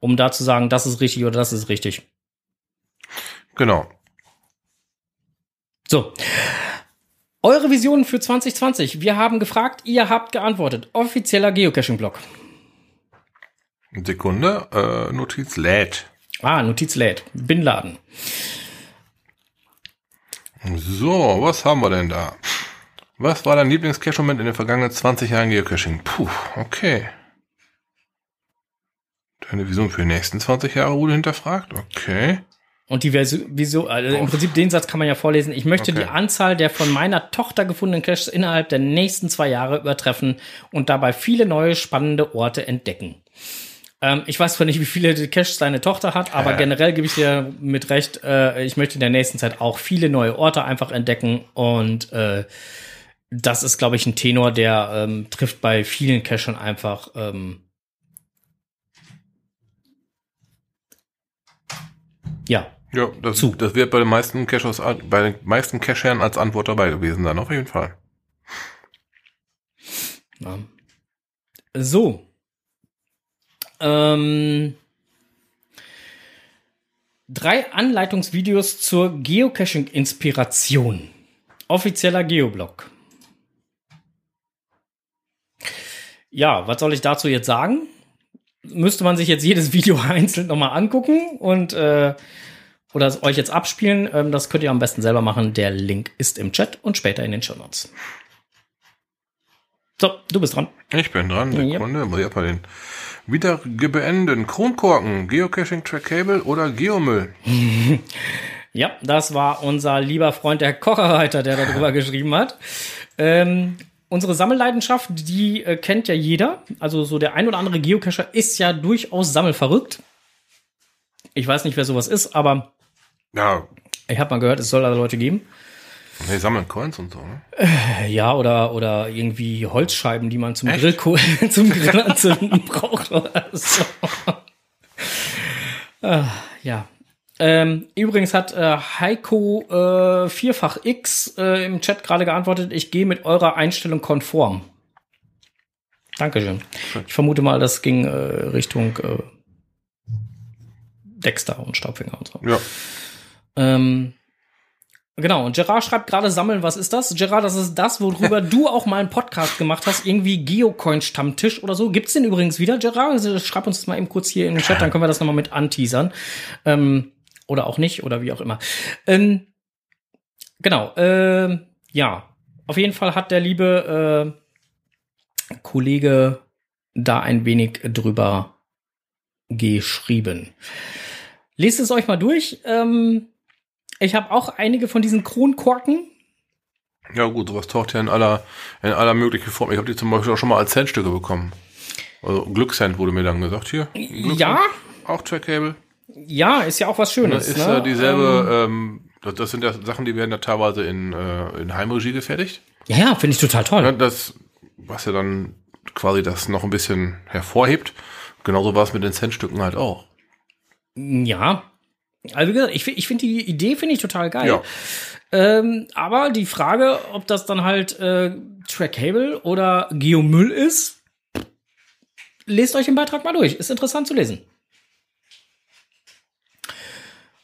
um da zu sagen, das ist richtig oder das ist richtig. Genau. So. Eure Visionen für 2020. Wir haben gefragt, ihr habt geantwortet. Offizieller Geocaching-Blog. Sekunde, äh, Notiz lädt. Ah, Notiz lädt. Bin Laden. So, was haben wir denn da? Was war dein Lieblings-Cache-Moment in den vergangenen 20 Jahren Geocaching? Puh, okay. Deine Vision für die nächsten 20 Jahre wurde hinterfragt? Okay. Und die wieso, also im Prinzip den Satz kann man ja vorlesen. Ich möchte Okay. die Anzahl der von meiner Tochter gefundenen Caches innerhalb der nächsten zwei Jahre übertreffen und dabei viele neue spannende Orte entdecken. Ähm, ich weiß zwar nicht, wie viele Caches deine Tochter hat, aber Äh. generell gebe ich dir mit recht, äh, ich möchte in der nächsten Zeit auch viele neue Orte einfach entdecken und äh, das ist, glaube ich, ein Tenor, der ähm, trifft bei vielen Cachern einfach ähm, ja, Ja, das, Zu. das wird bei den meisten Cachers, bei den meisten Cachern als Antwort dabei gewesen sein, auf jeden Fall. Ja. So. Ähm, drei Anleitungsvideos zur Geocaching-Inspiration. Offizieller Geoblog. Ja, was soll ich dazu jetzt sagen? Müsste man sich jetzt jedes Video einzeln nochmal angucken und äh, oder euch jetzt abspielen. Ähm, das könnt ihr am besten selber machen. Der Link ist im Chat und später in den Show Notes. So, du bist dran. Ich bin dran, Ja. Sekunde, muss ich erstmal den wieder beenden. Kronkorken, Geocaching Track Cable oder Geomüll? Ja, das war unser lieber Freund der Kocherreiter, der darüber geschrieben hat. Ähm, unsere Sammelleidenschaft, die äh, kennt ja jeder. Also so der ein oder andere Geocacher ist ja durchaus sammelverrückt. Ich weiß nicht, wer sowas ist, aber Ja, ich habe mal gehört, es soll da Leute geben. Wir sammeln Coins und so, ne? Äh, Ja, oder, oder irgendwie Holzscheiben, die man zum Echt? Grillkohl, zum Grill anzünden braucht oder so. ah, ja. Ähm, übrigens hat äh, Heiko äh, vierfach X äh, im Chat gerade geantwortet, ich gehe mit eurer Einstellung konform. Dankeschön. Ich vermute mal, das ging äh, Richtung äh, Dexter und Staubfinger und so. Ja. Ähm, genau, und Gerard schreibt gerade sammeln, was ist das? Gerard, das ist das, worüber du auch mal einen Podcast gemacht hast, irgendwie Geocoin-Stammtisch oder so. Gibt's den übrigens wieder, Gerard? Schreib uns das mal eben kurz hier in den Chat, dann können wir das nochmal mit anteasern. Ähm, oder auch nicht, oder wie auch immer. Ähm, genau, ähm, ja. Auf jeden Fall hat der liebe äh, Kollege da ein wenig drüber geschrieben. Lest es euch mal durch. Ähm, ich habe auch einige von diesen Kronkorken. Ja gut, sowas taucht ja in aller, in aller möglichen Form. Ich habe die zum Beispiel auch schon mal als Centstücke bekommen. Also Glückscent wurde mir dann gesagt. Hier. Ja, Auch Track Cable. ja, ist ja auch was Schönes. ist ne? ja dieselbe, ähm, das, das sind ja Sachen, die werden ja teilweise in, äh, in Heimregie gefertigt. Ähm, ja, finde ich total toll. Ne, das, was ja dann quasi das noch ein bisschen hervorhebt. Genauso war es mit den Centstücken halt auch. Ja. Also wie gesagt, ich, ich finde die Idee finde ich total geil. Ja. Ähm, aber die Frage, ob das dann halt äh, Trackable oder Geomüll ist, lest euch den Beitrag mal durch. Ist interessant zu lesen.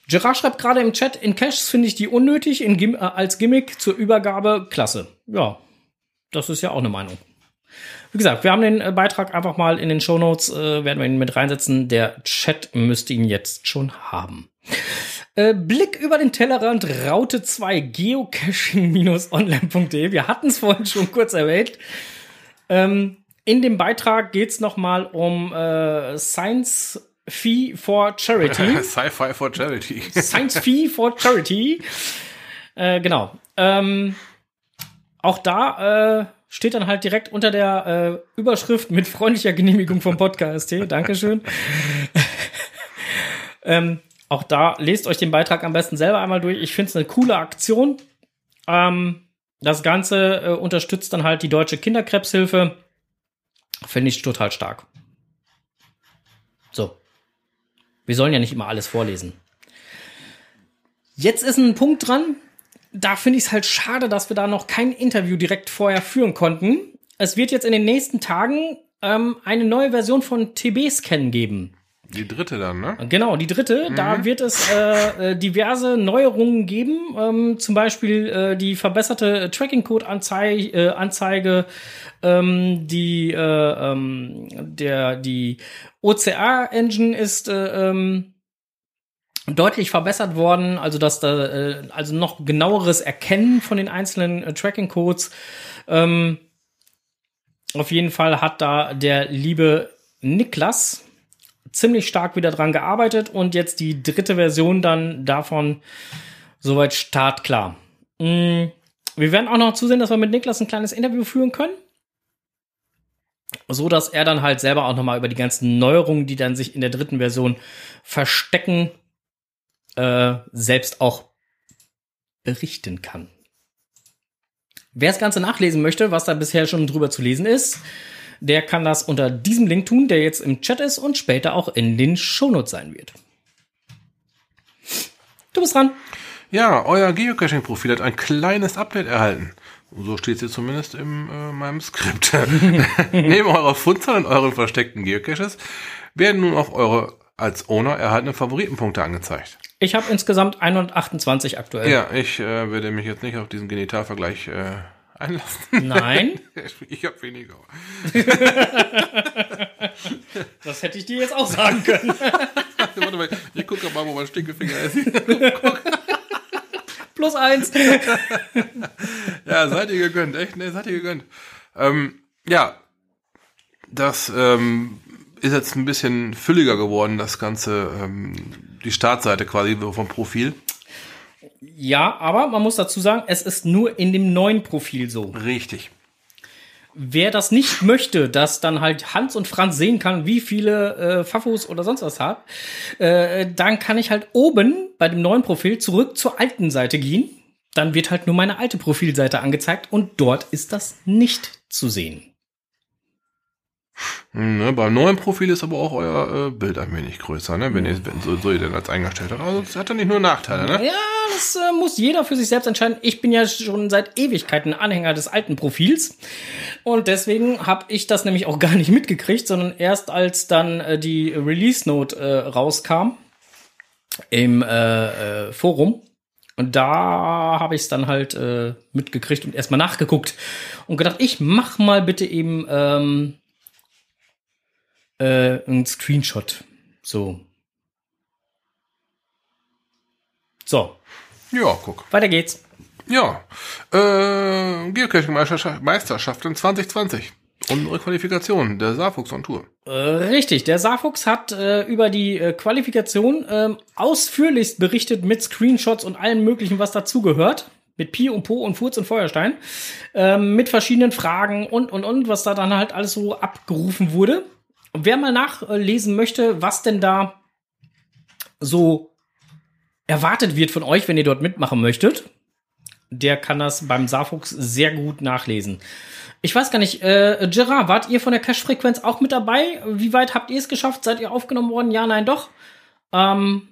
Gerard schreibt gerade im Chat, in Caches finde ich die unnötig, in äh, als Gimmick zur Übergabe klasse. Ja, das ist ja auch eine Meinung. Wie gesagt, wir haben den äh, Beitrag einfach mal in den Shownotes, äh, werden wir ihn mit reinsetzen. Der Chat müsste ihn jetzt schon haben. Äh, Blick über den Tellerrand Raute 2 geocaching-online.de. Wir hatten es vorhin schon kurz erwähnt. Ähm, in dem Beitrag geht es nochmal um äh, Science Fee for Charity. Sci-Fi for Charity. Science Fee for Charity. Äh, genau. Ähm, auch da äh, steht dann halt direkt unter der äh, Überschrift mit freundlicher Genehmigung vom Podcast. Hey, Dankeschön. ähm, Auch da lest euch den Beitrag am besten selber einmal durch. Ich finde es eine coole Aktion. Ähm, das Ganze äh, unterstützt dann halt die Deutsche Kinderkrebshilfe. Finde ich total stark. So. Wir sollen ja nicht immer alles vorlesen. Jetzt ist ein Punkt dran. Da finde ich es halt schade, dass wir da noch kein Interview direkt vorher führen konnten. Es wird jetzt in den nächsten Tagen ähm, eine neue Version von TB-Scan geben. Die dritte dann, ne? Genau, die dritte. Da wird es äh, äh, diverse Neuerungen geben. Ähm, zum Beispiel äh, die verbesserte Tracking-Code-Anzeige, äh, Anzeige, ähm, die, äh, ähm, der, die OCR-Engine ist äh, ähm, deutlich verbessert worden. Also, dass da, äh, also noch genaueres Erkennen von den einzelnen äh, Tracking-Codes. Ähm, auf jeden Fall hat da der liebe Niklas ziemlich stark wieder dran gearbeitet und jetzt die dritte Version dann davon soweit startklar. Mm, Wir werden auch noch zusehen, dass wir mit Niklas ein kleines Interview führen können. So dass er dann halt selber auch nochmal über die ganzen Neuerungen, die dann sich in der dritten Version verstecken, äh, selbst auch berichten kann. Wer das Ganze nachlesen möchte, was da bisher schon drüber zu lesen ist, der kann das unter diesem Link tun, der jetzt im Chat ist und später auch in den Shownotes sein wird. Du bist dran. Ja, euer Geocaching-Profil hat ein kleines Update erhalten. So steht es hier zumindest in äh, meinem Skript. Neben eurer Fundzahl und euren versteckten Geocaches werden nun auch eure als Owner erhaltenen Favoritenpunkte angezeigt. Ich habe insgesamt 128 aktuell. Ja, ich äh, werde mich jetzt nicht auf diesen Genitalvergleich äh, einlassen. Nein, ich habe weniger. das hätte ich dir jetzt auch sagen können. Warte mal, ich gucke mal, wo mein Stinkefinger ist. Plus eins. Ja, seid ihr gegönnt, echt? Ne, seid ihr gegönnt. Ähm, ja, das ähm, ist jetzt ein bisschen fülliger geworden, das Ganze, ähm, die Startseite quasi vom Profil. Ja, aber man muss dazu sagen, es ist nur in dem neuen Profil so. Richtig. Wer das nicht möchte, dass dann halt Hans und Franz sehen kann, wie viele äh, Fafos oder sonst was hat, äh, dann kann ich halt oben bei dem neuen Profil zurück zur alten Seite gehen. Dann wird halt nur meine alte Profilseite angezeigt und dort ist das nicht zu sehen. Ne, beim neuen Profil ist aber auch euer äh, Bild ein wenig größer, ne? Wenn ihr, wenn so, so ihr denn als eingestellt habt. Also das hat dann nicht nur Nachteile, ne? Ja, das äh, muss jeder für sich selbst entscheiden. Ich bin ja schon seit Ewigkeiten Anhänger des alten Profils. Und deswegen habe ich das nämlich auch gar nicht mitgekriegt, sondern erst als dann äh, die Release-Note äh, rauskam im äh, äh, Forum. Und da habe ich es dann halt äh, mitgekriegt und erstmal nachgeguckt und gedacht, ich mach mal bitte eben ähm, äh, einen Screenshot. So. So, Ja, guck. weiter geht's. Ja. Äh, Geocaching-Meisterschaften 2020. Unsere Qualifikation der Saarfuchs on Tour. Äh, richtig, der Saarfuchs hat äh, über die äh, Qualifikation ähm, ausführlichst berichtet mit Screenshots und allem möglichen, was dazugehört. Mit Pi und Po und Furz und Feuerstein. Ähm, mit verschiedenen Fragen und, und, und, was da dann halt alles so abgerufen wurde. Und wer mal nachlesen möchte, was denn da so erwartet wird von euch, wenn ihr dort mitmachen möchtet, der kann das beim Saarfuchs sehr gut nachlesen. Ich weiß gar nicht, äh, Gerard, wart ihr von der Cash-Frequenz auch mit dabei? Wie weit habt ihr es geschafft? Seid ihr aufgenommen worden? Ja, nein, doch. Ähm,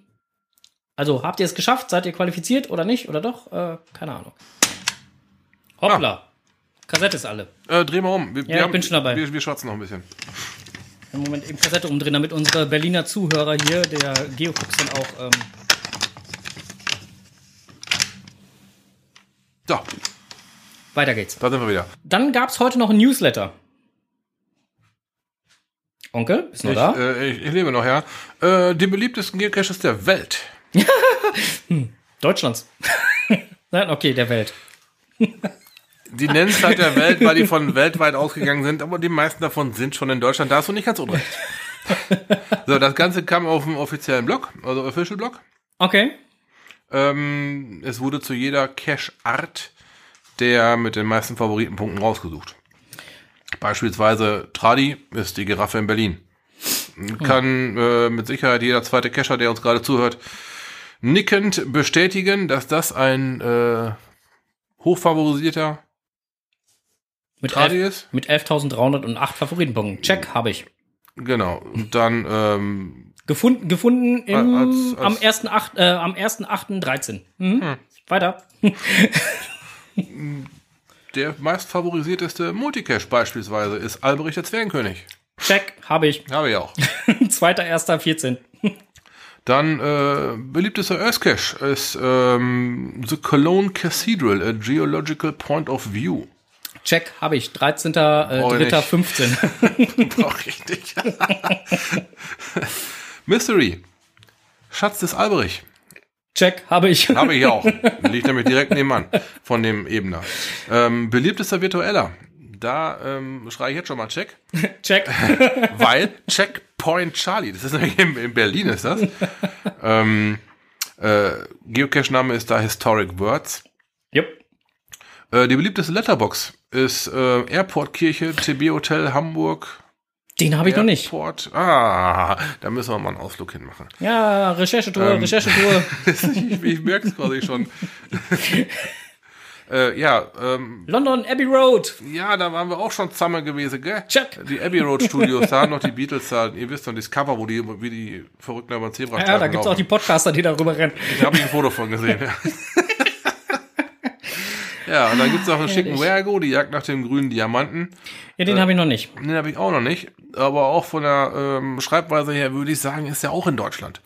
also, habt ihr es geschafft? Seid ihr qualifiziert oder nicht? Oder doch? Äh, keine Ahnung. Hoppla. Kassette ist alle. Äh, dreh mal um. Wir, Ja, ich bin schon dabei. Wir, wir schwatzen noch ein bisschen. Im Moment eben Kassette umdrehen, damit unsere Berliner Zuhörer hier, der Geofuchs, dann auch. Ähm, So, weiter geht's. da sind wir wieder. Dann gab's heute noch ein Newsletter. Onkel, bist du noch Ich, da? äh, ich, ich lebe noch, ja. Äh, die beliebtesten Geocaches der Welt. Deutschlands. Nein, okay, der Welt. Die nennen es halt der Welt, weil die von weltweit ausgegangen sind, aber die meisten davon sind schon in Deutschland. Da hast du nicht ganz unrecht. so, das Ganze kam auf dem offiziellen Blog, also Official Blog. Okay. Ähm, es wurde zu jeder Cache-Art der mit den meisten Favoritenpunkten rausgesucht. Beispielsweise Tradi ist die Giraffe in Berlin. Kann äh, mit Sicherheit jeder zweite Cacher, der uns gerade zuhört, nickend bestätigen, dass das ein äh, hochfavorisierter Mit, elf, mit 11.308 Favoritenpunkten. Check, habe ich. Genau. Und dann ähm, Gefunden, gefunden im, Als- als- am 1.8., äh, am 1.8.13. Mhm. Weiter. der meist favorisierteste Multicache beispielsweise ist Alberich der Zwergenkönig. Check, habe ich. Habe ich auch. 2.1.14. Dann äh, beliebtester Earthcache ist ähm, The Cologne Cathedral, a geological point of view. Check, habe ich. 13.3.15. Auch richtig. Mystery. Schatz des Alberich. Check, habe ich. Habe ich auch. Liegt nämlich direkt nebenan von dem Ebener. Ähm, beliebtester Virtueller. Da ähm, schreie ich jetzt schon mal Check. Check. Weil Checkpoint Charlie, das ist nämlich in, in Berlin ist das. ähm, äh, Geocache-Name ist da Historic Words. Jupp. Äh, die beliebteste Letterbox ist äh, Airportkirche, TB Hotel Hamburg. Den habe ich noch nicht. Airport. Ah, da müssen wir mal einen Ausflug hinmachen. Ja, Recherchetour, Ähm. Recherchetour. ich ich merke es quasi schon. äh, ja, ähm, London Abbey Road. ja, da waren wir auch schon zusammen gewesen, gell? Check. Die Abbey Road Studios, da noch die Beatles da, ihr wisst doch, das Cover, wo die, wie die Verrückten über den Zebrastreifen Ja, da gibt's auch die Podcaster, die darüber rennen. Da habe ich ein Foto von gesehen. Ja, ja und dann gibt's noch einen schicken Wergo, die Jagd nach dem grünen Diamanten. Ja, den habe ich noch nicht. Den habe ich auch noch nicht. Aber auch von der ähm, Schreibweise her würde ich sagen, ist ja auch in Deutschland.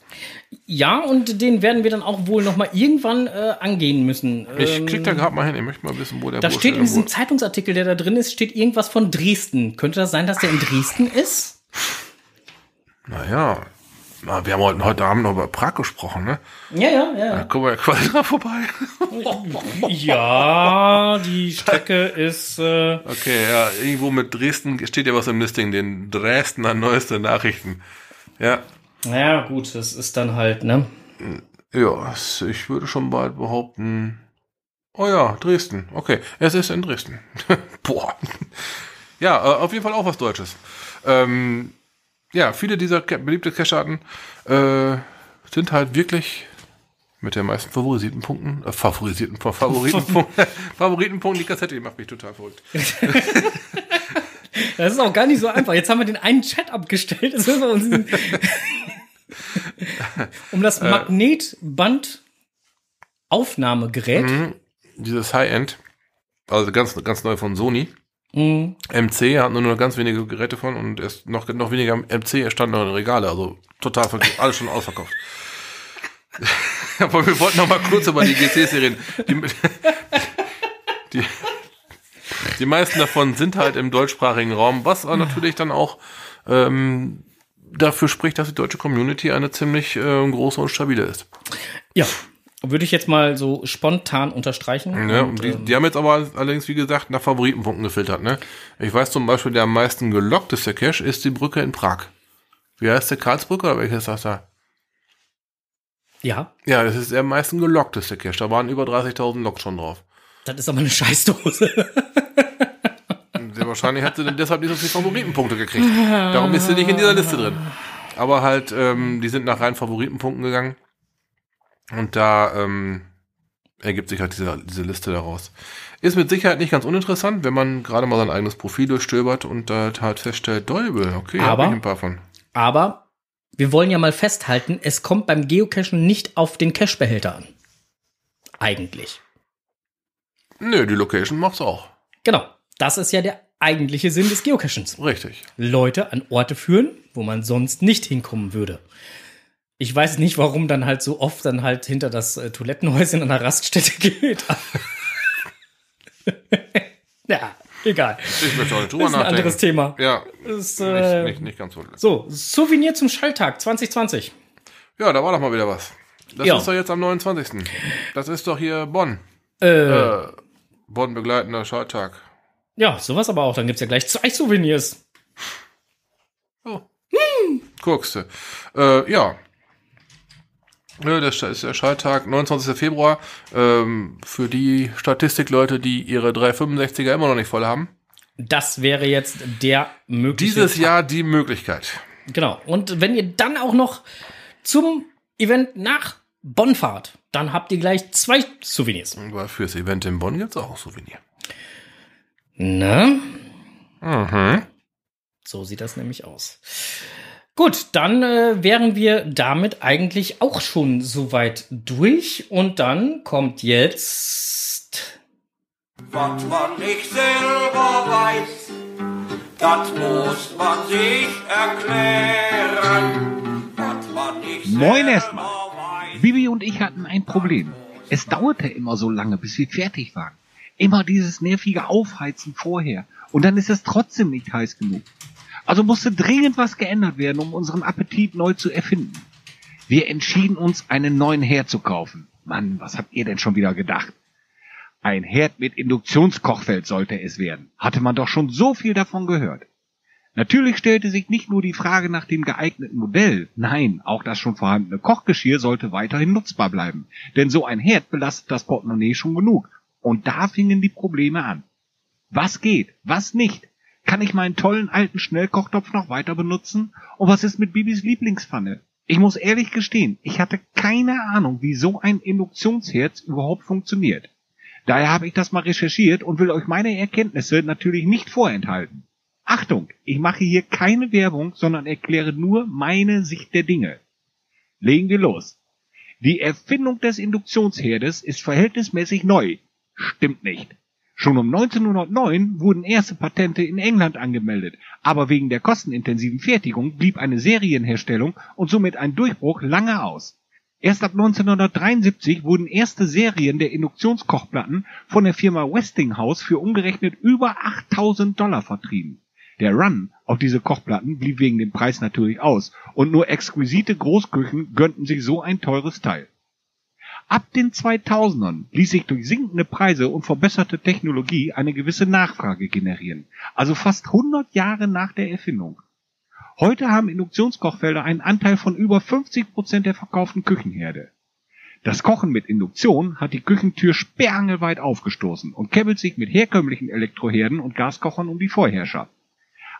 Ja, und den werden wir dann auch wohl noch mal irgendwann äh, angehen müssen. Ich Ähm, klick da gerade mal hin, ich möchte mal wissen, wo der da Bursche steht in diesem Zeitungsartikel, der da drin ist, steht irgendwas von Dresden. Könnte das sein, dass der in Dresden ist? Naja, na, wir haben heute, heute Abend noch über Prag gesprochen, ne? Ja, ja, ja. Da kommen wir ja quasi dran vorbei. Ja, die Strecke ist. Äh, Okay, ja, irgendwo mit Dresden steht ja was im Listing, den Dresdner neueste Nachrichten. Ja, naja, gut, das ist dann halt, ne? ja, ich würde schon bald behaupten, oh ja, Dresden. Okay, es ist in Dresden. Boah. Ja, äh, auf jeden Fall auch was Deutsches. Ähm, ja, viele dieser Ca- beliebte Cache-Arten äh, sind halt wirklich mit den meisten favorisierten Punkten, äh, favorisierten, Favoritenpunkten, Favoritenpunkten, die Kassette, die macht mich total verrückt. Das ist auch gar nicht so einfach. Jetzt haben wir den einen Chat abgestellt. Jetzt müssen wir uns um Äh. das Magnetband Aufnahmegerät. Mhm. Dieses High-End, also ganz, ganz neu von Sony. Mhm. MC hat nur noch ganz wenige Geräte von und erst noch, noch weniger MC stand noch in Regale, also total alles schon ausverkauft. Aber wir wollten noch mal kurz über die GCs reden. Die, die, die meisten davon sind halt im deutschsprachigen Raum, was natürlich dann auch ähm, dafür spricht, dass die deutsche Community eine ziemlich äh, große und stabile ist. Ja, würde ich jetzt mal so spontan unterstreichen. Ne? Und, die, ähm, die haben jetzt aber allerdings, wie gesagt, nach Favoritenpunkten gefiltert. Ne? Ich weiß zum Beispiel, der am meisten gelockteste Cache ist die Brücke in Prag. Wie heißt der? Karlsbrücke oder welches ist das da? ja, Ja, das ist der am meisten gelockteste Cache. Da waren über 30.000 Loks schon drauf. das ist aber eine Scheißdose. Sehr wahrscheinlich hat sie dann deshalb nicht so viele Favoritenpunkte gekriegt. Darum ist sie nicht in dieser Liste drin. Aber halt, ähm, die sind nach reinen Favoritenpunkten gegangen. Und da ähm, ergibt sich halt diese, diese Liste daraus. Ist mit Sicherheit nicht ganz uninteressant, wenn man gerade mal sein eigenes Profil durchstöbert und da halt feststellt, Däubel, okay, Aber- hab ich ein paar von. Aber wir wollen ja mal festhalten, es kommt beim Geocachen nicht auf den Cache-Behälter an. Eigentlich. Nö, die Location macht's auch. Genau. Das ist ja der eigentliche Sinn des Geocachens. Richtig. Leute an Orte führen, wo man sonst nicht hinkommen würde. Ich weiß nicht, warum dann halt so oft dann halt hinter das äh, Toilettenhäuschen an der Raststätte geht. ja, egal. Ich möchte auch nicht drüber Das ist ein nachdenken. anderes Thema. Ja, Das ist, nicht, äh, nicht, nicht ganz so. So, Souvenir zum Schalltag 2020. Ja, da war doch mal wieder was. Das Ja. ist doch jetzt am 29. Das ist doch hier Bonn. Äh, Äh, Bonn begleitender Schalttag. ja, sowas aber auch. Dann gibt's ja gleich zwei Souvenirs. Oh. Guckst du. Äh, ja. Ja, Das ist der Schalttag, 29. Februar. Ähm, für die Statistikleute, die ihre 365er immer noch nicht voll haben. Das wäre jetzt der mögliche. Dieses Jahr die Möglichkeit. Genau. Und wenn ihr dann auch noch zum Event nach Bonnfahrt. Dann habt ihr gleich zwei Souvenirs. Aber fürs Event in Bonn gibt's auch ein Souvenir. Ne? Mhm. So sieht das nämlich aus. Gut, dann äh, wären wir damit eigentlich auch schon soweit durch. Und dann kommt jetzt. Was man nicht selber weiß, das muss man sich erklären. Was man nicht Moin selber erstmal. Bibi und ich hatten ein Problem. Es dauerte immer so lange, bis wir fertig waren. Immer dieses nervige Aufheizen vorher. Und dann ist es trotzdem nicht heiß genug. Also musste dringend was geändert werden, um unseren Appetit neu zu erfinden. Wir entschieden uns, einen neuen Herd zu kaufen. Mann, was habt ihr denn schon wieder gedacht? Ein Herd mit Induktionskochfeld sollte es werden. Hatte man doch schon so viel davon gehört. Natürlich stellte sich nicht nur die Frage nach dem geeigneten Modell, nein, auch das schon vorhandene Kochgeschirr sollte weiterhin nutzbar bleiben, denn so ein Herd belastet das Portemonnaie schon genug. Und da fingen die Probleme an. Was geht, was nicht? Kann ich meinen tollen alten Schnellkochtopf noch weiter benutzen? Und was ist mit Bibis Lieblingspfanne? Ich muss ehrlich gestehen, ich hatte keine Ahnung, wie so ein Induktionsherd überhaupt funktioniert. Daher habe ich das mal recherchiert und will euch meine Erkenntnisse natürlich nicht vorenthalten. Achtung, ich mache hier keine Werbung, sondern erkläre nur meine Sicht der Dinge. Legen wir los. Die Erfindung des Induktionsherdes ist verhältnismäßig neu. Stimmt nicht. Schon um 1909 wurden erste Patente in England angemeldet, aber wegen der kostenintensiven Fertigung blieb eine Serienherstellung und somit ein Durchbruch lange aus. Erst ab 1973 wurden erste Serien der Induktionskochplatten von der Firma Westinghouse für umgerechnet über 8000 Dollar vertrieben. Der Run auf diese Kochplatten blieb wegen dem Preis natürlich aus und nur exquisite Großküchen gönnten sich so ein teures Teil. Ab den 2000ern ließ sich durch sinkende Preise und verbesserte Technologie eine gewisse Nachfrage generieren, also fast 100 Jahre nach der Erfindung. Heute haben Induktionskochfelder einen Anteil von über 50 Prozent der verkauften Küchenherde. Das Kochen mit Induktion hat die Küchentür sperrangelweit aufgestoßen und käbbelt sich mit herkömmlichen Elektroherden und Gaskochern um die Vorherrschaft.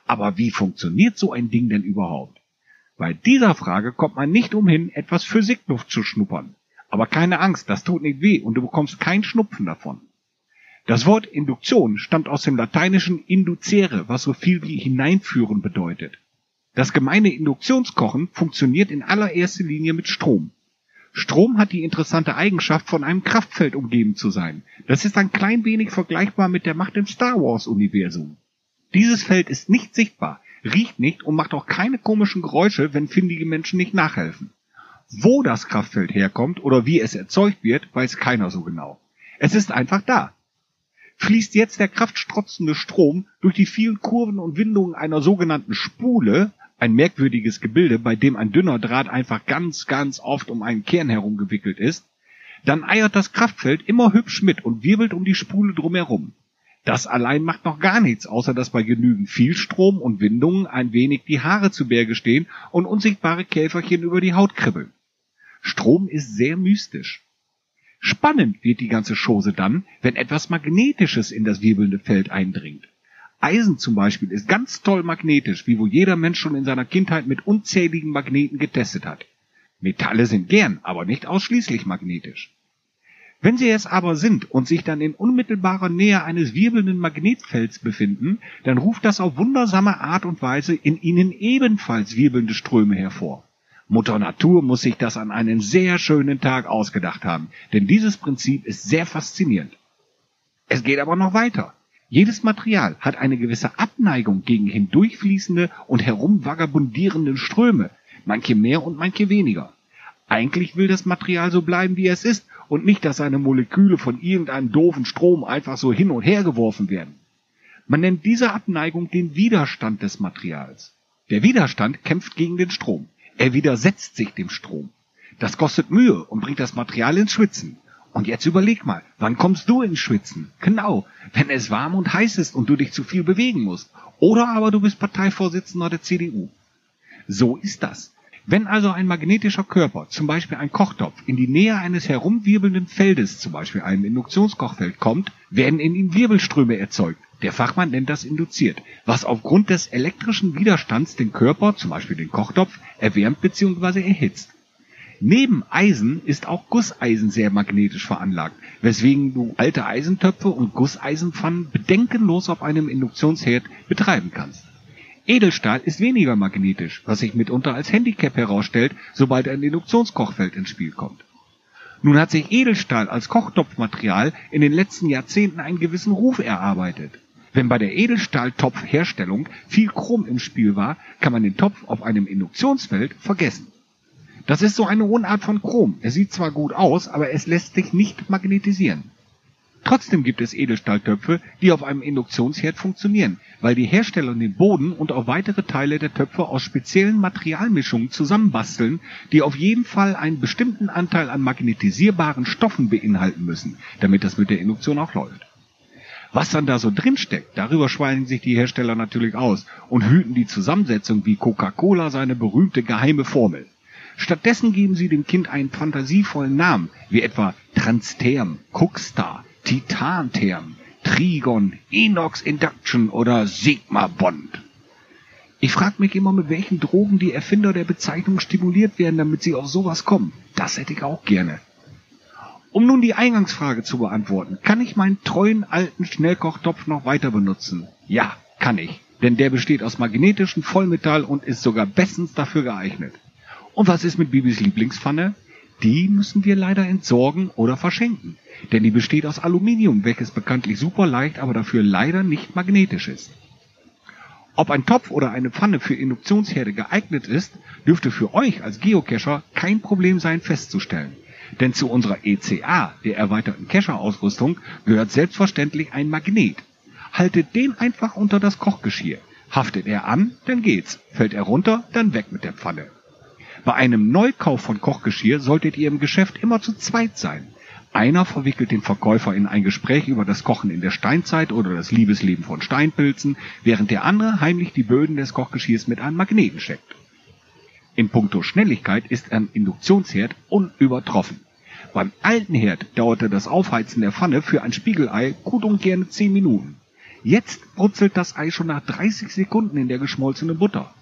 Aber wie funktioniert so ein Ding denn überhaupt? Bei dieser Frage kommt man nicht umhin, etwas Physikluft zu schnuppern. Aber keine Angst, das tut nicht weh und du bekommst keinen Schnupfen davon. Das Wort Induktion stammt aus dem lateinischen inducere, was so viel wie hineinführen bedeutet. Das gemeine Induktionskochen funktioniert in allererster Linie mit Strom. Strom hat die interessante Eigenschaft, von einem Kraftfeld umgeben zu sein. Das ist ein klein wenig vergleichbar mit der Macht im Star Wars Universum. Dieses Feld ist nicht sichtbar, riecht nicht und macht auch keine komischen Geräusche, wenn findige Menschen nicht nachhelfen. Wo das Kraftfeld herkommt oder wie es erzeugt wird, weiß keiner so genau. Es ist einfach da. Fließt jetzt der kraftstrotzende Strom durch die vielen Kurven und Windungen einer sogenannten Spule, ein merkwürdiges Gebilde, bei dem ein dünner Draht einfach ganz, ganz oft um einen Kern herum gewickelt ist, dann eiert das Kraftfeld immer hübsch mit und wirbelt um die Spule drumherum. Das allein macht noch gar nichts, außer dass bei genügend viel Strom und Windungen ein wenig die Haare zu Berge stehen und unsichtbare Käferchen über die Haut kribbeln. Strom ist sehr mystisch. Spannend wird die ganze Chose dann, wenn etwas Magnetisches in das wirbelnde Feld eindringt. Eisen zum Beispiel ist ganz toll magnetisch, wie wohl jeder Mensch schon in seiner Kindheit mit unzähligen Magneten getestet hat. Metalle sind gern, aber nicht ausschließlich magnetisch. Wenn sie es aber sind und sich dann in unmittelbarer Nähe eines wirbelnden Magnetfelds befinden, dann ruft das auf wundersame Art und Weise in ihnen ebenfalls wirbelnde Ströme hervor. Mutter Natur muss sich das an einen sehr schönen Tag ausgedacht haben, denn dieses Prinzip ist sehr faszinierend. Es geht aber noch weiter. Jedes Material hat eine gewisse Abneigung gegen hindurchfließende und herumvagabundierende Ströme, manche mehr und manche weniger. Eigentlich will das Material so bleiben, wie es ist, und nicht, dass seine Moleküle von irgendeinem doofen Strom einfach so hin und her geworfen werden. Man nennt diese Abneigung den Widerstand des Materials. Der Widerstand kämpft gegen den Strom. Er widersetzt sich dem Strom. Das kostet Mühe und bringt das Material ins Schwitzen. Und jetzt überleg mal, wann kommst du ins Schwitzen? Genau, wenn es warm und heiß ist und du dich zu viel bewegen musst. Oder aber du bist Parteivorsitzender der CDU. So ist das. Wenn also ein magnetischer Körper, zum Beispiel ein Kochtopf, in die Nähe eines herumwirbelnden Feldes, zum Beispiel einem Induktionskochfeld, kommt, werden in ihm Wirbelströme erzeugt. Der Fachmann nennt das induziert, was aufgrund des elektrischen Widerstands den Körper, zum Beispiel den Kochtopf, erwärmt bzw. erhitzt. Neben Eisen ist auch Gusseisen sehr magnetisch veranlagt, weswegen du alte Eisentöpfe und Gusseisenpfannen bedenkenlos auf einem Induktionsherd betreiben kannst. Edelstahl ist weniger magnetisch, was sich mitunter als Handicap herausstellt, sobald ein Induktionskochfeld ins Spiel kommt. Nun hat sich Edelstahl als Kochtopfmaterial in den letzten Jahrzehnten einen gewissen Ruf erarbeitet. Wenn bei der Edelstahltopfherstellung viel Chrom im Spiel war, kann man den Topf auf einem Induktionsfeld vergessen. Das ist so eine Unart von Chrom. Es sieht zwar gut aus, aber es lässt sich nicht magnetisieren. Trotzdem gibt es Edelstahltöpfe, die auf einem Induktionsherd funktionieren, weil die Hersteller den Boden und auch weitere Teile der Töpfe aus speziellen Materialmischungen zusammenbasteln, die auf jeden Fall einen bestimmten Anteil an magnetisierbaren Stoffen beinhalten müssen, damit das mit der Induktion auch läuft. Was dann da so drin steckt, darüber schweigen sich die Hersteller natürlich aus und hüten die Zusammensetzung wie Coca-Cola seine berühmte geheime Formel. Stattdessen geben sie dem Kind einen fantasievollen Namen, wie etwa Transtherm, Cookstar, Titantherm, Trigon, Inox Induction oder Sigma Bond. Ich frage mich immer, mit welchen Drogen die Erfinder der Bezeichnung stimuliert werden, damit sie auf sowas kommen. Das hätte ich auch gerne. Um nun die Eingangsfrage zu beantworten, kann ich meinen treuen alten Schnellkochtopf noch weiter benutzen? Ja, kann ich, denn der besteht aus magnetischem Vollmetall und ist sogar bestens dafür geeignet. Und was ist mit Bibis Lieblingspfanne? Die müssen wir leider entsorgen oder verschenken, denn die besteht aus Aluminium, welches bekanntlich super leicht, aber dafür leider nicht magnetisch ist. Ob ein Topf oder eine Pfanne für Induktionsherde geeignet ist, dürfte für euch als Geocacher kein Problem sein festzustellen. Denn zu unserer ECA, der erweiterten Cacher-Ausrüstung, gehört selbstverständlich ein Magnet. Haltet den einfach unter das Kochgeschirr. Haftet er an, dann geht's. Fällt er runter, dann weg mit der Pfanne. Bei einem Neukauf von Kochgeschirr solltet ihr im Geschäft immer zu zweit sein. Einer verwickelt den Verkäufer in ein Gespräch über das Kochen in der Steinzeit oder das Liebesleben von Steinpilzen, während der andere heimlich die Böden des Kochgeschirrs mit einem Magneten checkt. In puncto Schnelligkeit ist ein Induktionsherd unübertroffen. Beim alten Herd dauerte das Aufheizen der Pfanne für ein Spiegelei gut und gerne 10 Minuten. Jetzt brutzelt das Ei schon nach 30 Sekunden in der geschmolzenen Butter.